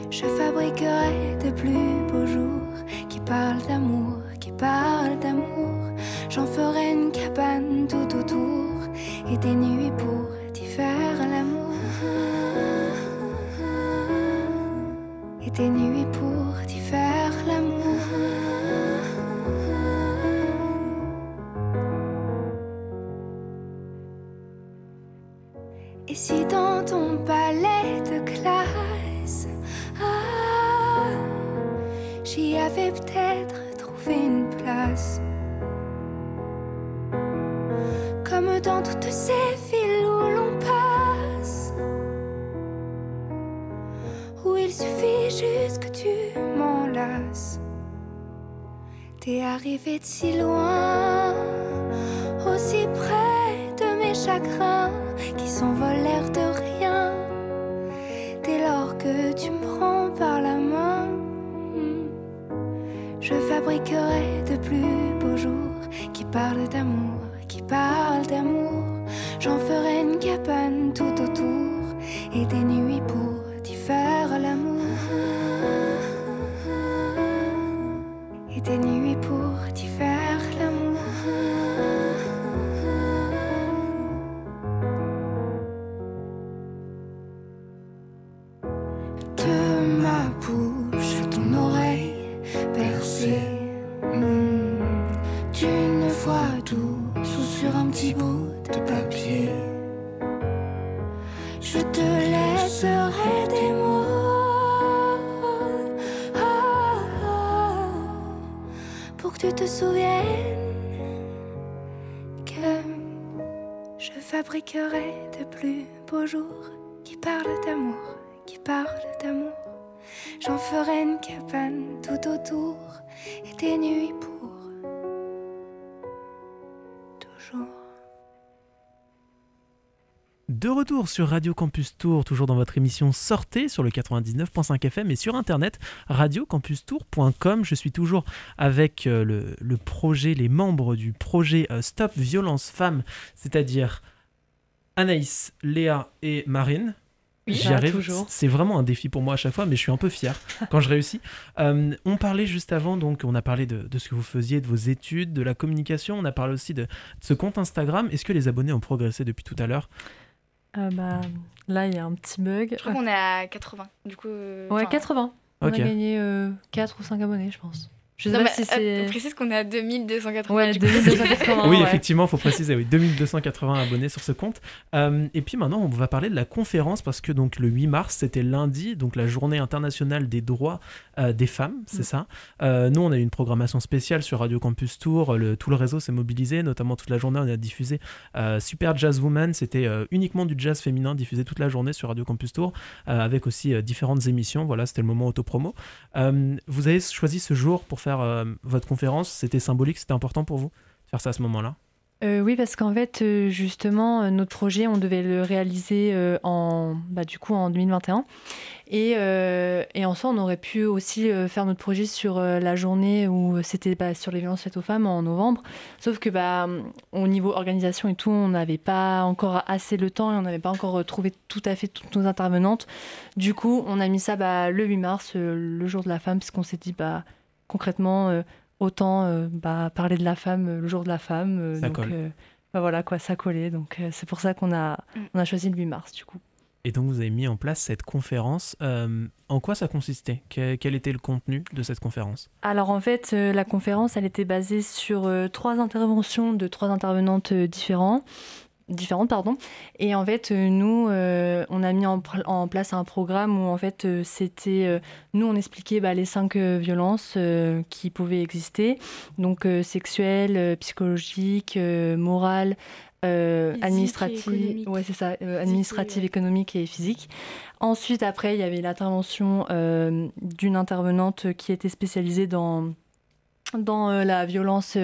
Je fabriquerai de plus beaux jours qui parlent d'amour, qui parlent d'amour. J'en ferai une cabane tout autour et des nuits pour faire l'amour. Et des nuits pour t'y faire l'amour. Et si dans ton palais de classe, j'y avais peut-être trouvé une place. Comme dans toutes ces T'es arrivé de si loin, aussi près de mes chagrins qui s'envolèrent de rien. Dès lors que tu me prends par la main, je fabriquerai de plus beaux jours qui parlent d'amour, qui parlent d'amour. J'en ferai une cabane tout autour et des nuits pour t'y faire l'amour. Et des toujours. De retour sur Radio Campus Tour, toujours dans votre émission Sortez sur le 99.5 FM et sur internet radiocampustour.com. Je suis toujours avec euh, le, le projet, les membres du projet euh, Stop Violence Femmes, c'est-à-dire Anaïs, Léa et Marine. Oui, J'y arrive. toujours. C'est vraiment un défi pour moi à chaque fois, mais je suis un peu fier quand je réussis. Euh, on parlait juste avant, donc on a parlé de, de ce que vous faisiez, de vos études, de la communication. On a parlé aussi de, de ce compte Instagram. Est-ce que les abonnés ont progressé depuis tout à l'heure? Ah bah, là, il y a un petit bug. Je crois qu'on est à 80. Du coup. euh, Ouais, enfin, 80. On a gagné 4 ou 5 abonnés, je pense. Je sais Non, pas si c'est. on précise qu'on est à 2280. Ouais, du coup. 2280. Oui, ouais. effectivement, il faut préciser, oui, 2280 abonnés sur ce compte. Euh, et puis maintenant, on va parler de la conférence parce que donc le 8 mars, c'était lundi, donc la journée internationale des droits euh, des femmes, c'est Mm. ça. Euh, nous, on a eu une programmation spéciale sur Radio Campus Tour, le, tout le réseau s'est mobilisé, notamment toute la journée, on a diffusé euh, Super Jazz Woman, c'était euh, uniquement du jazz féminin diffusé toute la journée sur Radio Campus Tour, euh, avec aussi euh, différentes émissions, voilà, c'était le moment autopromo. Euh, vous avez choisi ce jour pour faire euh, votre conférence, c'était symbolique, c'était important pour vous de faire ça à ce moment-là? Euh, oui, parce qu'en fait, euh, justement, notre projet, on devait le réaliser en, bah, du coup, en 2021. Et, en soi, on aurait pu aussi faire notre projet sur la journée où c'était bah, sur les violences faites aux femmes en novembre. Sauf que bah, au niveau organisation et tout, on n'avait pas encore assez le temps et on n'avait pas encore trouvé tout à fait toutes nos intervenantes. Du coup, on a mis ça bah, le 8 mars, le jour de la femme, parce qu'on s'est dit, bah, concrètement, euh, autant euh, bah, parler de la femme euh, le jour de la femme. euh, Ça donc, colle. euh, bah voilà quoi, ça collait. Donc euh, c'est pour ça qu'on a, Mm. on a choisi le 8 mars du coup. Et donc vous avez mis en place cette conférence. Euh, en quoi ça consistait? Quel, quel était le contenu de cette conférence? Alors en fait, euh, la conférence, elle était basée sur euh, trois interventions de trois intervenantes euh, différentes. pardon. Et en fait, nous, on a mis en, place un programme où en fait, c'était, nous, on expliquait bah, les cinq violences qui pouvaient exister, donc sexuelles, psychologiques, morales, euh, administrative, ouais, c'est ça, euh, administrative, économique et physique. Ensuite, après, il y avait l'intervention euh, d'une intervenante qui était spécialisée dans, dans la violence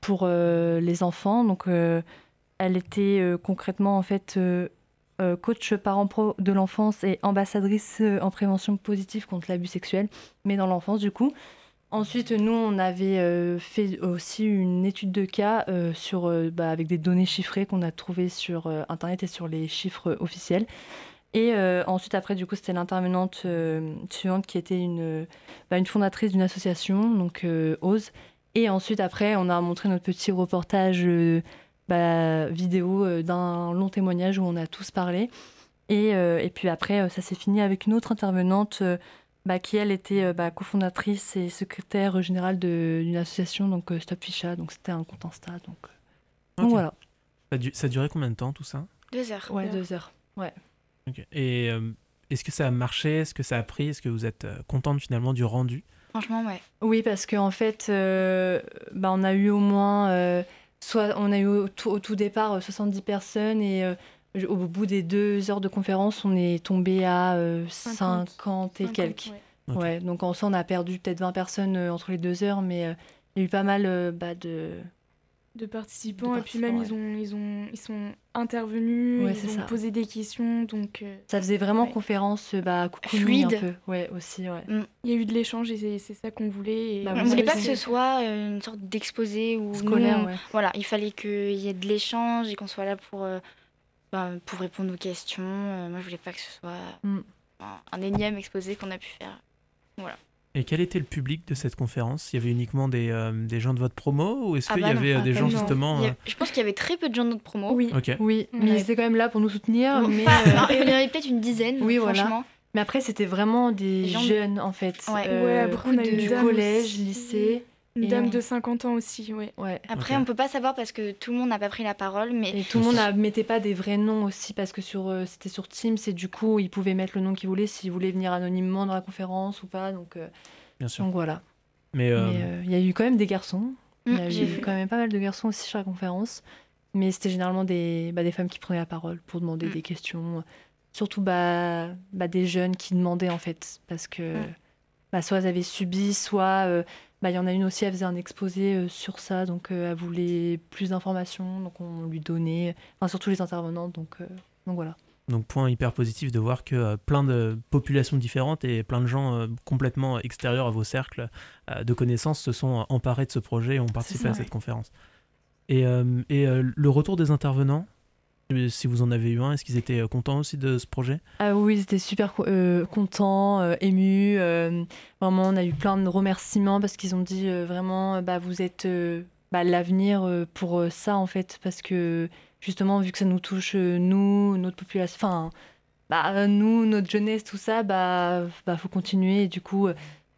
pour les enfants. Donc, elle était concrètement en fait coach parent pro de l'enfance et ambassadrice en prévention positive contre l'abus sexuel, mais dans l'enfance du coup. Ensuite, nous, on avait euh, fait aussi une étude de cas euh, sur, euh, bah, avec des données chiffrées qu'on a trouvées sur Internet et sur les chiffres officiels. Et ensuite, après, du coup, c'était l'intervenante suivante qui était une, bah, une fondatrice d'une association, donc OSE. Et ensuite, après, on a montré notre petit reportage bah, vidéo d'un long témoignage où on a tous parlé. Et, et puis après, ça s'est fini avec une autre intervenante bah, qui elle était euh, bah, cofondatrice et secrétaire générale d'une association, donc euh, Stop Ficha, donc c'était un compte Insta. Donc, euh, voilà. Ça, ça a duré combien de temps tout ça? Deux heures. Ouais, deux heures. Ouais. Et est-ce que ça a marché? Est-ce que ça a pris? Est-ce que vous êtes contente finalement du rendu? Franchement, ouais. Oui, parce qu'en en fait, bah, on a eu au moins, soit on a eu au tout, départ 70 personnes et au bout des deux heures de conférence, on est tombé à 50. et quelques. Ouais. donc en soi, on a perdu peut-être 20 personnes euh, entre les deux heures, mais euh, il y a eu pas mal euh, bah, de... de participants. et puis même, ils, ont, ils, ont, ils sont intervenus, ils ont posé des questions. Donc, ça faisait vraiment conférence bah, fluide. Un peu. Ouais, aussi, mm. Il y a eu de l'échange et c'est ça qu'on voulait. Bah, on ne voulait pas que ce soit une sorte d'exposé ou scolaire. Voilà, il fallait qu'il y ait de l'échange et qu'on soit là pour bah, pour répondre aux questions. Euh, moi, je voulais pas que ce soit mm. un, énième exposé qu'on a pu faire. Voilà. Et quel était le public de cette conférence? Il y avait uniquement des, euh, des, gens de votre promo ou est-ce ah qu'il y bah avait euh, des gens justement Je pense qu'il y avait très peu de gens de notre promo. Oui, oui mais ils étaient quand même là pour nous soutenir. mais il y en avait peut-être une dizaine, oui, franchement. Mais après, c'était vraiment des, jeunes, en fait. Ouais, beaucoup de, du collège, lycée. Une dame de 50 ans aussi, ouais. Après, on peut pas savoir parce que tout le monde n'a pas pris la parole, mais et tout le monde ne mettait pas des vrais noms aussi parce que sur euh, c'était sur Teams et du coup ils pouvaient mettre le nom qu'ils voulaient s'ils voulaient venir anonymement dans la conférence ou pas, donc. Euh, Bien sûr. Donc voilà. Mais euh, il y a eu quand même des garçons. Il y a mmh, eu quand même pas mal de garçons aussi sur la conférence, mais c'était généralement des bah, des femmes qui prenaient la parole pour demander mmh. des questions, surtout bah, bah, des jeunes qui demandaient en fait parce que mmh. bah, soit elles avaient subi, soit bah, il y en a une aussi, elle faisait un exposé euh, sur ça, donc euh, elle voulait plus d'informations, donc on lui donnait, enfin surtout les intervenantes, donc, euh, donc voilà. Donc point hyper positif de voir que plein de populations différentes et plein de gens complètement extérieurs à vos cercles de connaissances se sont emparés de ce projet et ont participé à cette conférence. Et, et le retour des intervenants, si vous en avez eu un, est-ce qu'ils étaient euh, contents aussi de ce projet? Ah oui, ils étaient super euh, contents, euh, émus. vraiment, on a eu plein de remerciements parce qu'ils ont dit vraiment, bah, vous êtes bah, l'avenir pour ça en fait, parce que justement, vu que ça nous touche, nous, notre population, enfin, bah, nous, notre jeunesse, tout ça, bah, faut continuer. Et du coup,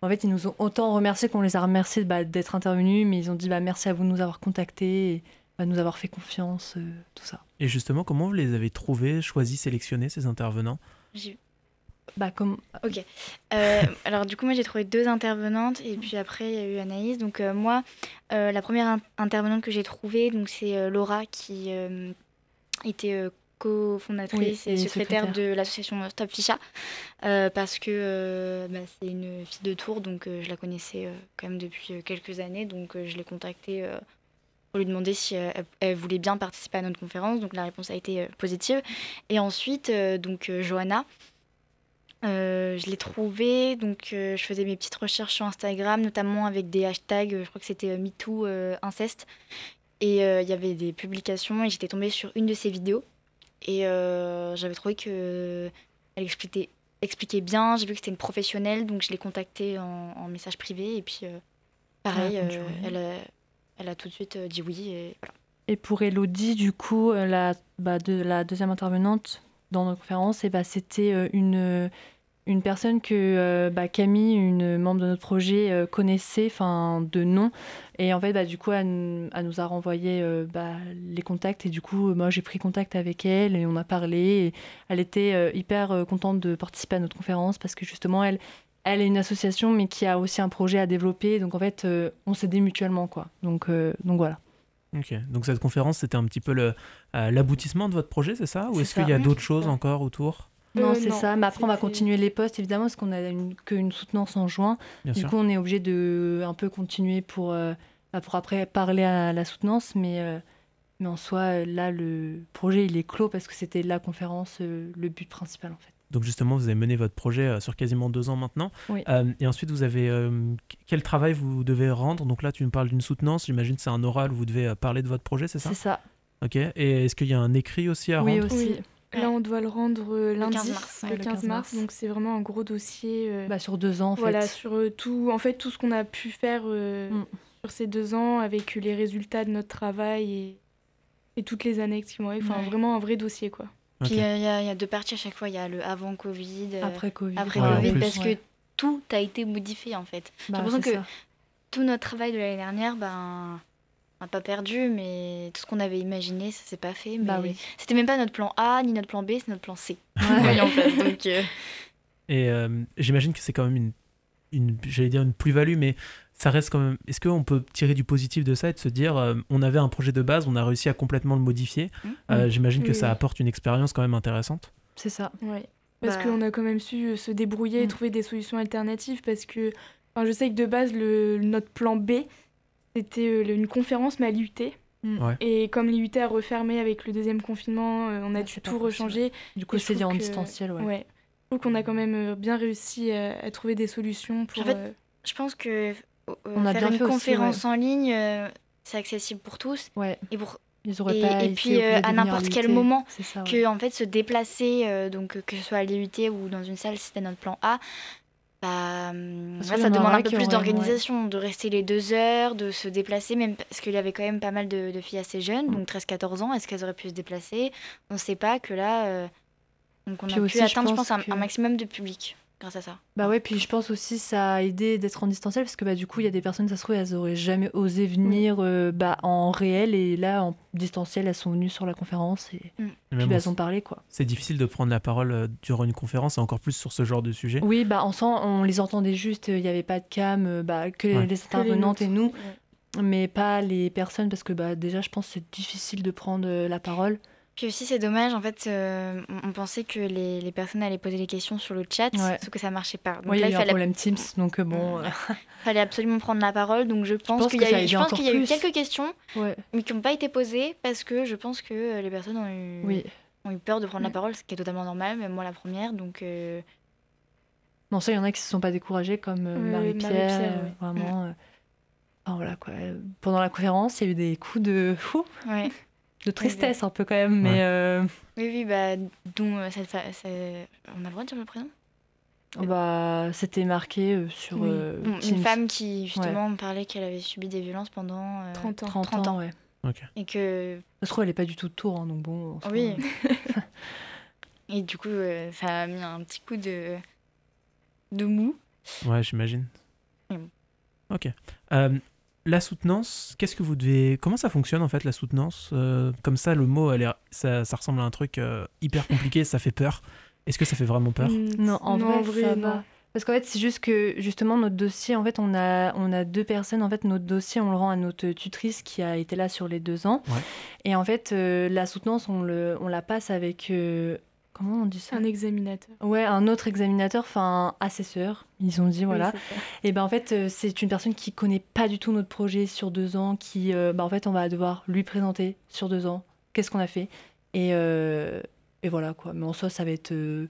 en fait, ils nous ont autant remercié qu'on les a remerciés d'être intervenus, mais ils ont dit merci à vous de nous avoir contactés à nous avoir fait confiance, euh, tout ça. Et justement, comment vous les avez trouvés, choisis, sélectionnés, ces intervenants? Bah, comme... Ok. Euh, alors, du coup, moi, j'ai trouvé deux intervenantes. Et puis après, il y a eu Anaïs. Donc, euh, moi, la première intervenante que j'ai trouvée, donc c'est Laura qui était cofondatrice et, secrétaire, de l'association Stop Ficha. parce que bah, c'est une fille de Tours. Donc, je la connaissais quand même depuis quelques années. Donc, je l'ai contactée pour lui demander si euh, elle, voulait bien participer à notre conférence. Donc la réponse a été euh, positive. Et ensuite, euh, donc Johanna, je l'ai trouvée. Donc je faisais mes petites recherches sur Instagram, notamment avec des hashtags. je crois que c'était MeToo inceste. Et il y avait des publications et j'étais tombée sur une de ses vidéos. Et j'avais trouvé que elle expliquait, expliquait bien. J'ai vu que c'était une professionnelle, donc je l'ai contactée en, message privé. Et puis pareil, ah, elle, elle a tout de suite euh, dit oui. Et, voilà. et pour Elodie, du coup, la, bah, de, la deuxième intervenante dans notre conférence, et bah, c'était euh, une, une personne que euh, bah, Camille, une membre de notre projet, euh, connaissait enfin de nom. Et en fait, bah, du coup, elle, nous a renvoyé euh, bah, les contacts. Et du coup, moi, j'ai pris contact avec elle et on a parlé. Et elle était euh, hyper euh, contente de participer à notre conférence parce que justement, elle, elle est une association, mais qui a aussi un projet à développer. Donc en fait, euh, on s'aidait mutuellement. Quoi. Donc, euh, donc voilà. Ok, donc cette conférence, c'était un petit peu le, euh, l'aboutissement de votre projet, c'est ça? Ou est-ce qu'il y a d'autres choses encore autour? Non, Euh, c'est non, ça. Mais après, on va continuer les postes, évidemment, parce qu'on a une, qu'une soutenance en juin. Bien du sûr. coup, on est obligé de un peu continuer pour, euh, bah, pour après parler à la soutenance. Mais, euh, mais en soi, là, le projet, il est clos parce que c'était la conférence, euh, le but principal, en fait. Donc justement, vous avez mené votre projet euh, sur quasiment deux ans maintenant. Oui. Euh, et ensuite, vous avez euh, quel travail vous devez rendre? Donc là, tu me parles d'une soutenance. J'imagine que c'est un oral où vous devez parler de votre projet, c'est ça? C'est ça. Ok. Et est-ce qu'il y a un écrit aussi à Oui, rendre? aussi. Oui. Là, on doit le rendre euh, lundi, 15 mars. le Ouais, le 15 15 mars. Donc, c'est vraiment un gros dossier. euh, Bah, sur deux ans, en voilà, fait. sur euh, tout, en fait, tout ce qu'on a pu faire euh, Mm. sur ces deux ans avec les résultats de notre travail et, et toutes les annexes qui vont avec. Enfin, Ouais. vraiment un vrai dossier, quoi. Puis euh, il y, a- il y a deux parties à chaque fois. Il y a le avant Covid, euh, Après Covid. après Ouais, en Covid, plus. parce Ouais. que tout a été modifié en fait. Bah, l'impression c'est que- ça. Tout notre travail de l'année dernière, ben, on n'a pas perdu, mais tout ce qu'on avait imaginé, ça s'est pas fait. Mais Bah oui. C'était même pas notre plan A ni notre plan B, c'est notre plan C. Ouais. Oui, en fait. Donc, euh, Et euh, j'imagine que c'est quand même une, une j'allais dire une plus-value, mais ça reste quand même. Est-ce qu'on peut tirer du positif de ça et de se dire, euh, on avait un projet de base, on a réussi à complètement le modifier. Mhm. Euh, j'imagine que Oui, ça oui. apporte une expérience quand même intéressante. C'est ça. Ouais. Parce Bah. qu'on a quand même su euh, se débrouiller et Mm. trouver des solutions alternatives. Parce que enfin, je sais que de base, le, notre plan B, c'était euh, une conférence, mais à l'IUT. Mm. Ouais. Et comme l'IUT a refermé avec le deuxième confinement, euh, on a Ah, dû tout rechanger. Du coup, c'est en que- distanciel, ouais. Ouais. Je trouve qu'on a quand même bien réussi à, à trouver des solutions pour. En fait, euh, je pense que On a faire bien une aussi, conférence en ligne, euh, c'est accessible pour tous. Ouais. Et pour Et- puis, euh, à n'importe quel moment C'est ça, ouais. que en fait se déplacer, euh, donc euh, que ce soit à l'IUT ou dans une salle, c'était notre plan A, bah, hum, ça demande un peu plus d'organisation, de rester les deux heures, de se déplacer, même parce qu'il y avait quand même pas mal de, de filles assez jeunes, donc 13-14 ans, est-ce qu'elles auraient pu se déplacer? On ne sait pas que là, euh, donc on Puis a aussi, pu atteindre, je pense pense, un, que- un maximum de public grâce à ça. Bah ouais, puis je pense aussi ça a aidé d'être en distanciel parce que bah du coup il y a des personnes ça se trouve elles auraient jamais osé venir euh, bah en réel et là en distanciel elles sont venues sur la conférence et Et puis bah, on- elles ont parlé quoi. C'est difficile de prendre la parole euh, durant une conférence, et encore plus sur ce genre de sujet. Oui bah en sent on les entendait juste, il n'y avait pas de cam, euh, bah que Ouais. les que les intervenantes et nous, Ouais. mais pas les personnes parce que bah déjà je pense que c'est difficile de prendre la parole. Puis aussi, c'est dommage, en fait, euh, on pensait que les, les personnes allaient poser les questions sur le chat, Ouais. sauf que ça marchait pas. Donc Oui, il y a il eu un problème Teams donc euh, bon euh, fallait absolument prendre la parole. Donc je pense, qu'il y a eu, aidé je pense encore qu'il y a eu quelques questions, ouais, mais qui n'ont pas été posées parce que je pense que les personnes ont eu, oui. ont eu peur de prendre la parole, ce qui est totalement normal, même moi la première. Donc euh, Non, ça, il y en a qui se sont pas découragés, comme euh, Marie-Pierre. Vraiment. enfin, voilà, quoi. Pendant la conférence, il y a eu des coups de, fou, ouais. De tristesse, un peu quand même. Mais euh, Oui, oui, bah, dont euh, cette fa- c'est- on a le droit de dire le prénom? Bah, c'était marqué euh, sur Oui. euh, Bon. Une femme qui justement me parlait qu'elle avait subi des violences pendant euh, 30 ans. 30, 30 ans, ouais. Et que Ça se trouve, elle est pas du tout de tour, hein, donc bon. oui. euh, et du coup, euh, ça a mis un petit coup de de mou. Ouais, j'imagine. Mm. Ok. La soutenance, qu'est-ce que vous devez. Comment ça fonctionne en fait la soutenance Euh, Comme ça, le mot, elle est- ça, ça ressemble à un truc euh, hyper compliqué, ça fait peur. Est-ce que ça fait vraiment peur? Mm, Non, en vrai, ça va. Parce qu'en fait, c'est juste que justement notre dossier, en fait, on a on a deux personnes. En fait, notre dossier, on le rend à notre tutrice qui a été là sur les deux ans. Ouais. Et en fait, euh, la soutenance, on le on la passe avec euh, comment on dit ça Un examinateur. Ouais, un autre examinateur, enfin assesseur. Ils ont dit voilà. Oui. Et ben en fait, euh, c'est une personne qui connaît pas du tout notre projet sur deux ans, qui, euh, bah, en fait, on va devoir lui présenter sur deux ans qu'est-ce qu'on a fait. Et, euh, et voilà quoi. Mais en soi, ça va être euh,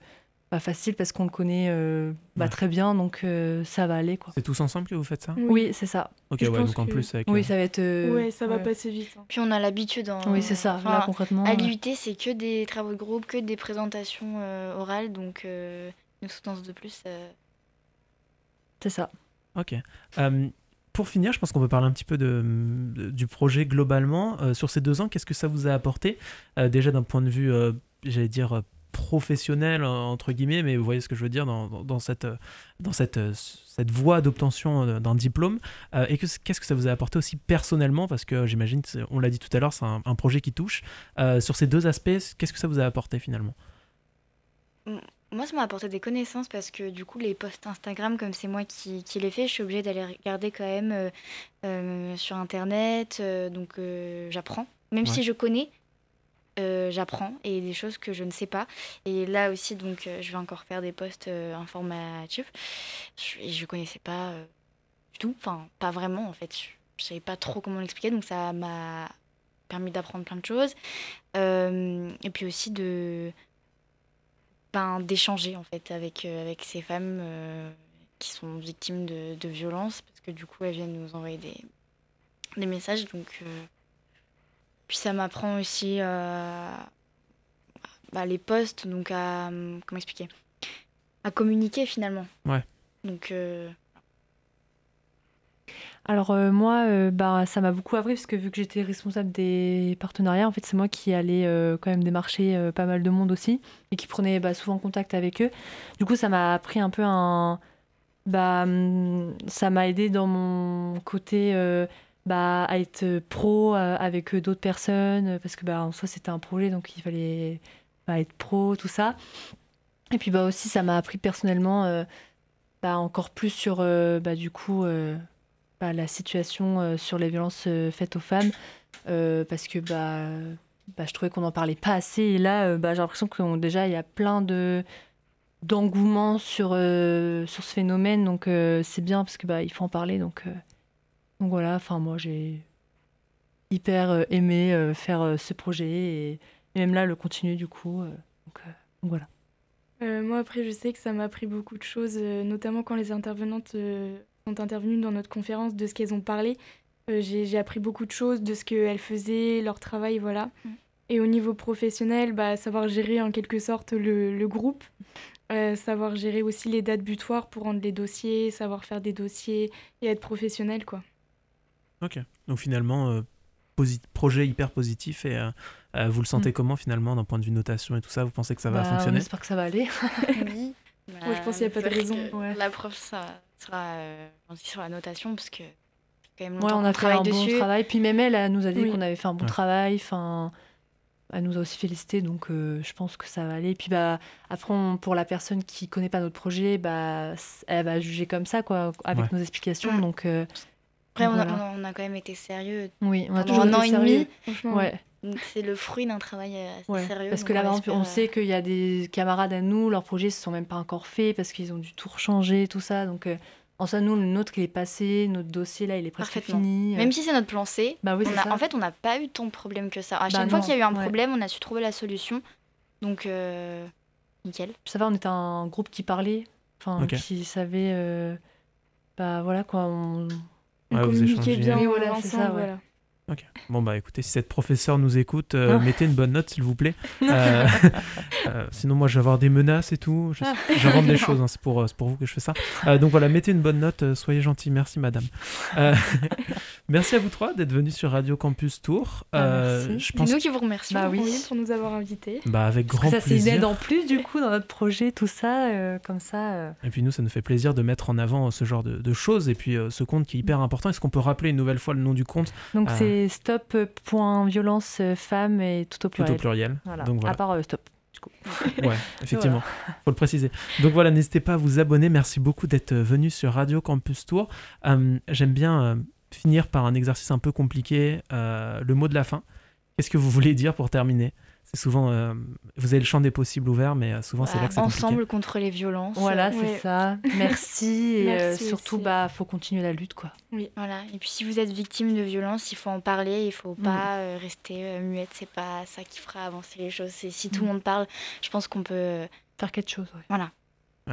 pas facile parce qu'on le connaît euh, bah, Ouais. très bien, donc euh, ça va aller quoi. C'est tous ensemble que vous faites ça? Oui, c'est ça. Ok, ouais, donc en plus avec. Oui, euh, ça va être. euh, Ouais, ça va ouais. passer vite. hein. Puis on a l'habitude en Oui, c'est ça. enfin, Là, concrètement. À l'IUT, c'est que des travaux de groupe, que des présentations euh, orales, donc euh, une soutenance de plus. euh, c'est ça. Ok. Euh, pour finir, je pense qu'on peut parler un petit peu de, de- du projet globalement. Euh, sur ces deux ans, qu'est-ce que ça vous a apporté? Euh, Déjà d'un point de vue, euh, j'allais dire, euh, professionnel entre guillemets, mais vous voyez ce que je veux dire dans, dans, cette, dans cette, cette voie d'obtention d'un diplôme. et qu'est-ce que ça vous a apporté aussi personnellement? Parce que j'imagine, on l'a dit tout à l'heure, c'est un, un, projet qui touche. sur ces deux aspects, qu'est-ce que ça vous a apporté finalement? Moi, ça m'a apporté des connaissances parce que du coup, les posts Instagram, comme c'est moi qui, qui les fais, je suis obligée d'aller regarder quand même euh, euh, sur Internet. Euh, donc, j'apprends. Même si je connais, j'apprends et des choses que je ne sais pas. Et là aussi, donc, je vais encore faire des posts informatifs. Et je ne connaissais pas du tout. Enfin, pas vraiment en fait. Je ne savais pas trop comment l'expliquer. Donc, ça m'a permis d'apprendre plein de choses. et puis aussi de ben, d'échanger en fait avec, euh, avec ces femmes euh, qui sont victimes de, de violences parce que du coup elles viennent nous envoyer des, des messages donc euh, puis ça m'apprend aussi bah, les posts donc à comment expliquer à communiquer finalement ouais donc alors euh, moi, euh, bah, ça m'a beaucoup appris parce que vu que j'étais responsable des partenariats, en fait, c'est moi qui allais euh, quand même démarcher pas mal de monde aussi et qui prenait bah, souvent contact avec eux. Du coup, ça m'a appris un peu un... Bah, hum, ça m'a aidé dans mon côté bah, à être pro avec d'autres personnes parce que bah, en soi, c'était un projet, donc il fallait bah, être pro, tout ça. Et puis bah, aussi, ça m'a appris personnellement bah, encore plus sur, bah, du coup bah, la situation euh, sur les violences euh, faites aux femmes, euh, parce que bah, je trouvais qu'on n'en parlait pas assez. Et là, bah, j'ai l'impression que déjà, il y a plein de d'engouement sur, sur ce phénomène, donc c'est bien parce que bah, il faut en parler. Donc, donc voilà, enfin moi j'ai hyper aimé faire ce projet et, même là le continuer du coup. donc, voilà. moi après je sais que ça m'a appris beaucoup de choses, notamment quand les intervenantes sont intervenues dans notre conférence, de ce qu'elles ont parlé. Euh, j'ai appris beaucoup de choses, de ce qu'elles faisaient, leur travail, voilà. Mm. Et au niveau professionnel, bah, savoir gérer en quelque sorte le, le groupe, euh, savoir gérer aussi les dates butoirs pour rendre les dossiers, savoir faire des dossiers et être professionnel, quoi. Ok, donc finalement, euh, projet hyper positif et vous le sentez mm. comment finalement d'un point de vue notation et tout ça? Vous pensez que ça va bah, fonctionner? J'espère que ça va aller. oui. Moi, je pense qu'il n'y a pas de raison. La prof, ça sera euh, sur la notation parce que quand même ouais, on a fait un bon travail. Puis même elle, elle nous a dit qu'on avait fait un bon travail. Enfin, elle nous a aussi félicité, donc euh, je pense que ça va aller. Puis bah après, pour la personne qui connaît pas notre projet, bah elle va juger comme ça, quoi, avec nos explications. Donc euh, après, on, a, on, a, quand même été sérieux. Oui, on a toujours un an et demi. Ouais. C'est le fruit d'un travail assez sérieux. Parce que là, on, on sait qu'il y a des camarades à nous, leurs projets ne se sont même pas encore faits parce qu'ils ont dû tout rechanger, tout ça. Donc, en soi, nous, le nôtre, il est passé, notre dossier, là, il est presque fini. Même si c'est notre plan C, bah oui, on en fait, on n'a pas eu tant de problèmes que ça. À bah chaque fois qu'il y a eu un problème, on a su trouver la solution. Donc, euh, nickel. Ça va, on était un groupe qui parlait, enfin, qui savait... Euh, bah voilà, quoi, on... communiquait bien oui, voilà, ensemble, ça, voilà. Ok. Bon bah écoutez, si cette professeure nous écoute, euh, ah. mettez une bonne note s'il vous plaît. Euh, euh, sinon moi je vais avoir des menaces et tout. Je, J'invente des choses, hein, c'est pour, pour vous que je fais ça. donc voilà, mettez une bonne note, soyez gentils, merci madame. merci à vous trois d'être venus sur Radio Campus Tour. Ah, c'est nous qui vous remercions bah, oui. pour nous avoir invités. Bah avec grand ça, plaisir. Ça c'est une aide en plus du coup dans notre projet, tout ça, comme ça. Et puis nous ça nous fait plaisir de mettre en avant ce genre de, de choses et puis ce compte qui est hyper important. Est-ce qu'on peut rappeler une nouvelle fois le nom du compte Donc c'est stop.violence femme et tout au pluriel. Tout au pluriel. Donc, voilà. À part euh, stop. Ouais, effectivement, faut le préciser. Donc voilà, n'hésitez pas à vous abonner. Merci beaucoup d'être venu sur Radio Campus Tour. Euh, j'aime bien euh, finir par un exercice un peu compliqué, le mot de la fin. Qu'est-ce que vous voulez dire pour terminer? C'est souvent euh, vous avez le champ des possibles ouvert mais euh, souvent c'est là que c'est ensemble contre les violences voilà c'est ça. Merci et euh, surtout il bah faut continuer la lutte quoi. Oui voilà. Et puis si vous êtes victime de violences il faut en parler il faut pas mm. rester muette. C'est pas ça qui fera avancer les choses. C'est si tout le mm. monde parle je pense qu'on peut faire quelque chose voilà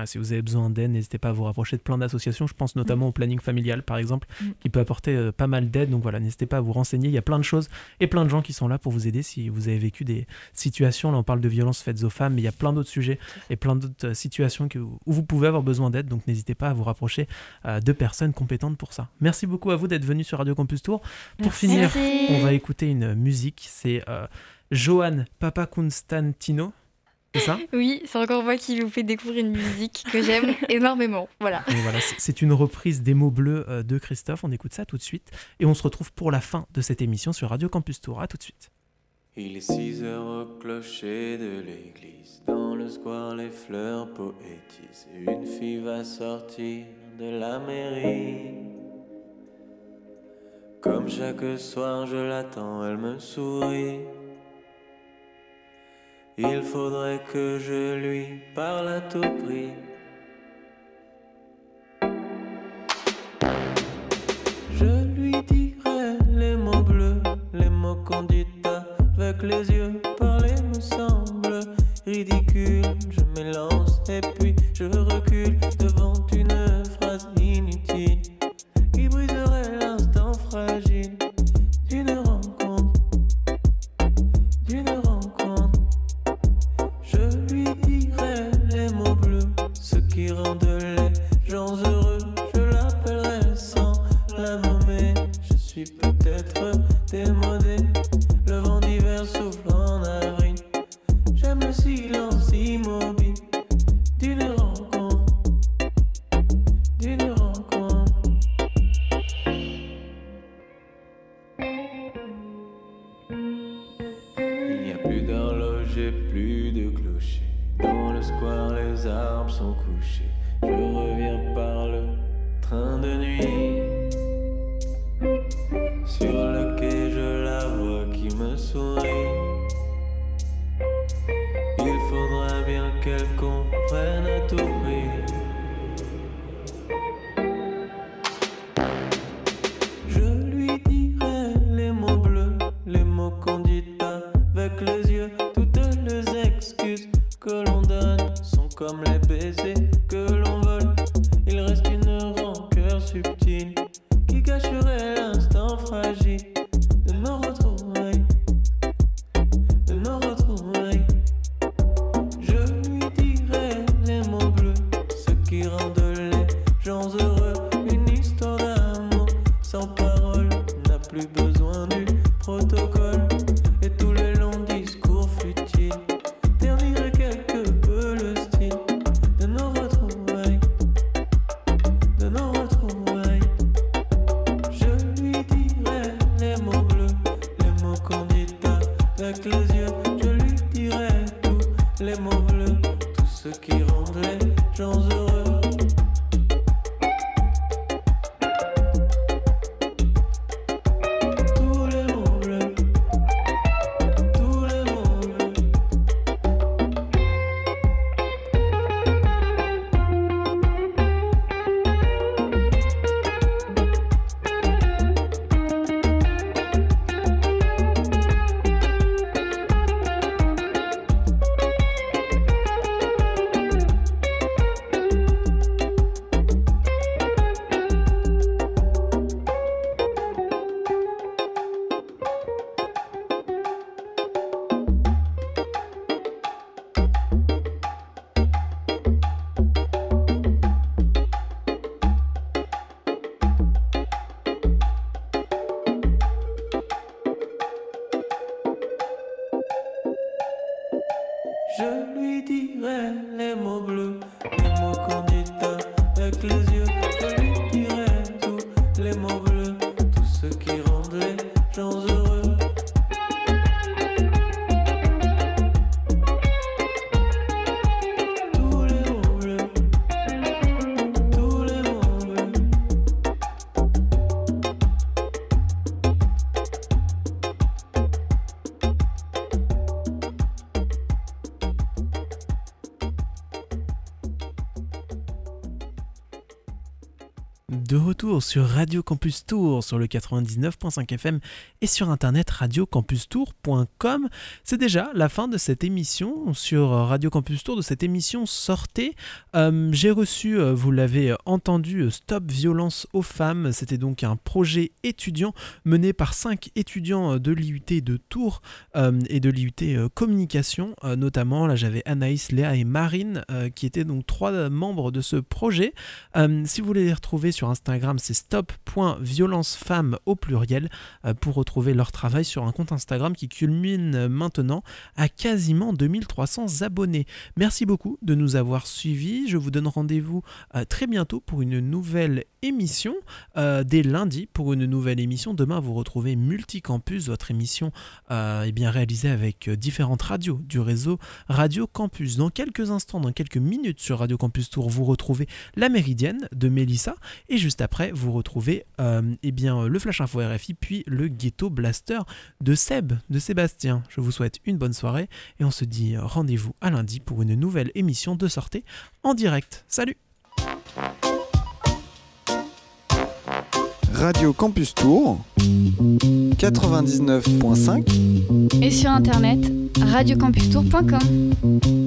si vous avez besoin d'aide, n'hésitez pas à vous rapprocher de plein d'associations. Je pense notamment mm. au planning familial, par exemple, mm. qui peut apporter euh, pas mal d'aide. Donc voilà, n'hésitez pas à vous renseigner. Il y a plein de choses et plein de gens qui sont là pour vous aider si vous avez vécu des situations. Là, on parle de violences faites aux femmes, mais il y a plein d'autres sujets et plein d'autres euh, situations que, où vous pouvez avoir besoin d'aide. Donc n'hésitez pas à vous rapprocher euh, de personnes compétentes pour ça. Merci beaucoup à vous d'être venu sur Radio Campus Tour. Pour finir, on va écouter une musique. C'est Johan Papa Constantino c'est ça Oui, c'est encore moi qui vous fais découvrir une musique que j'aime énormément. Voilà. voilà, c'est une reprise des mots bleus euh, de Christophe. On écoute ça tout de suite et on se retrouve pour la fin de cette émission sur Radio Campus Tour. À tout de suite. Il est 6 heures au clocher de l'église. Dans le square, les fleurs poétisent. Une fille va sortir de la mairie. Comme chaque soir, je l'attends, elle me sourit. Il faudrait que je lui parle à tout prix. Je lui dirai les mots bleus, les mots qu'on dit avec les yeux. Parler me semble ridicule. Je m'élance et puis je recule qui rendent De retour sur Radio Campus Tour sur le 99.5 FM et sur internet radiocampustour.com. C'est déjà la fin de cette émission sur Radio Campus Tour, de cette émission Sortez. Euh, J'ai reçu, euh, vous l'avez entendu, euh, Stop Violence aux femmes. C'était donc un projet étudiant mené par cinq étudiants de l'IUT de Tours et de l'IUT Communication. Notamment, là j'avais Anaïs, Léa et Marine qui étaient donc trois membres de ce projet. Si vous voulez les retrouver sur Instagram, c'est stop.violencefemme au pluriel pour retrouver leur travail sur un compte Instagram qui culmine maintenant à quasiment 2300 abonnés. Merci beaucoup de nous avoir suivis. Je vous donne rendez-vous très bientôt pour une nouvelle émission dès lundi pour une nouvelle émission. Demain, vous retrouvez Multicampus, votre émission est bien réalisée avec différentes radios du réseau Radio Campus. Dans quelques instants, dans quelques minutes sur Radio Campus Tour, vous retrouvez La Méridienne de Mélissa et juste après, vous retrouvez eh bien, le Flash Info RFI puis le Ghetto Blaster de Seb, de Sébastien. Je vous souhaite une bonne soirée et on se dit rendez-vous à lundi pour une nouvelle émission de sortie en direct. Salut Radio Campus Tour 99.5 et sur internet radiocampustour.com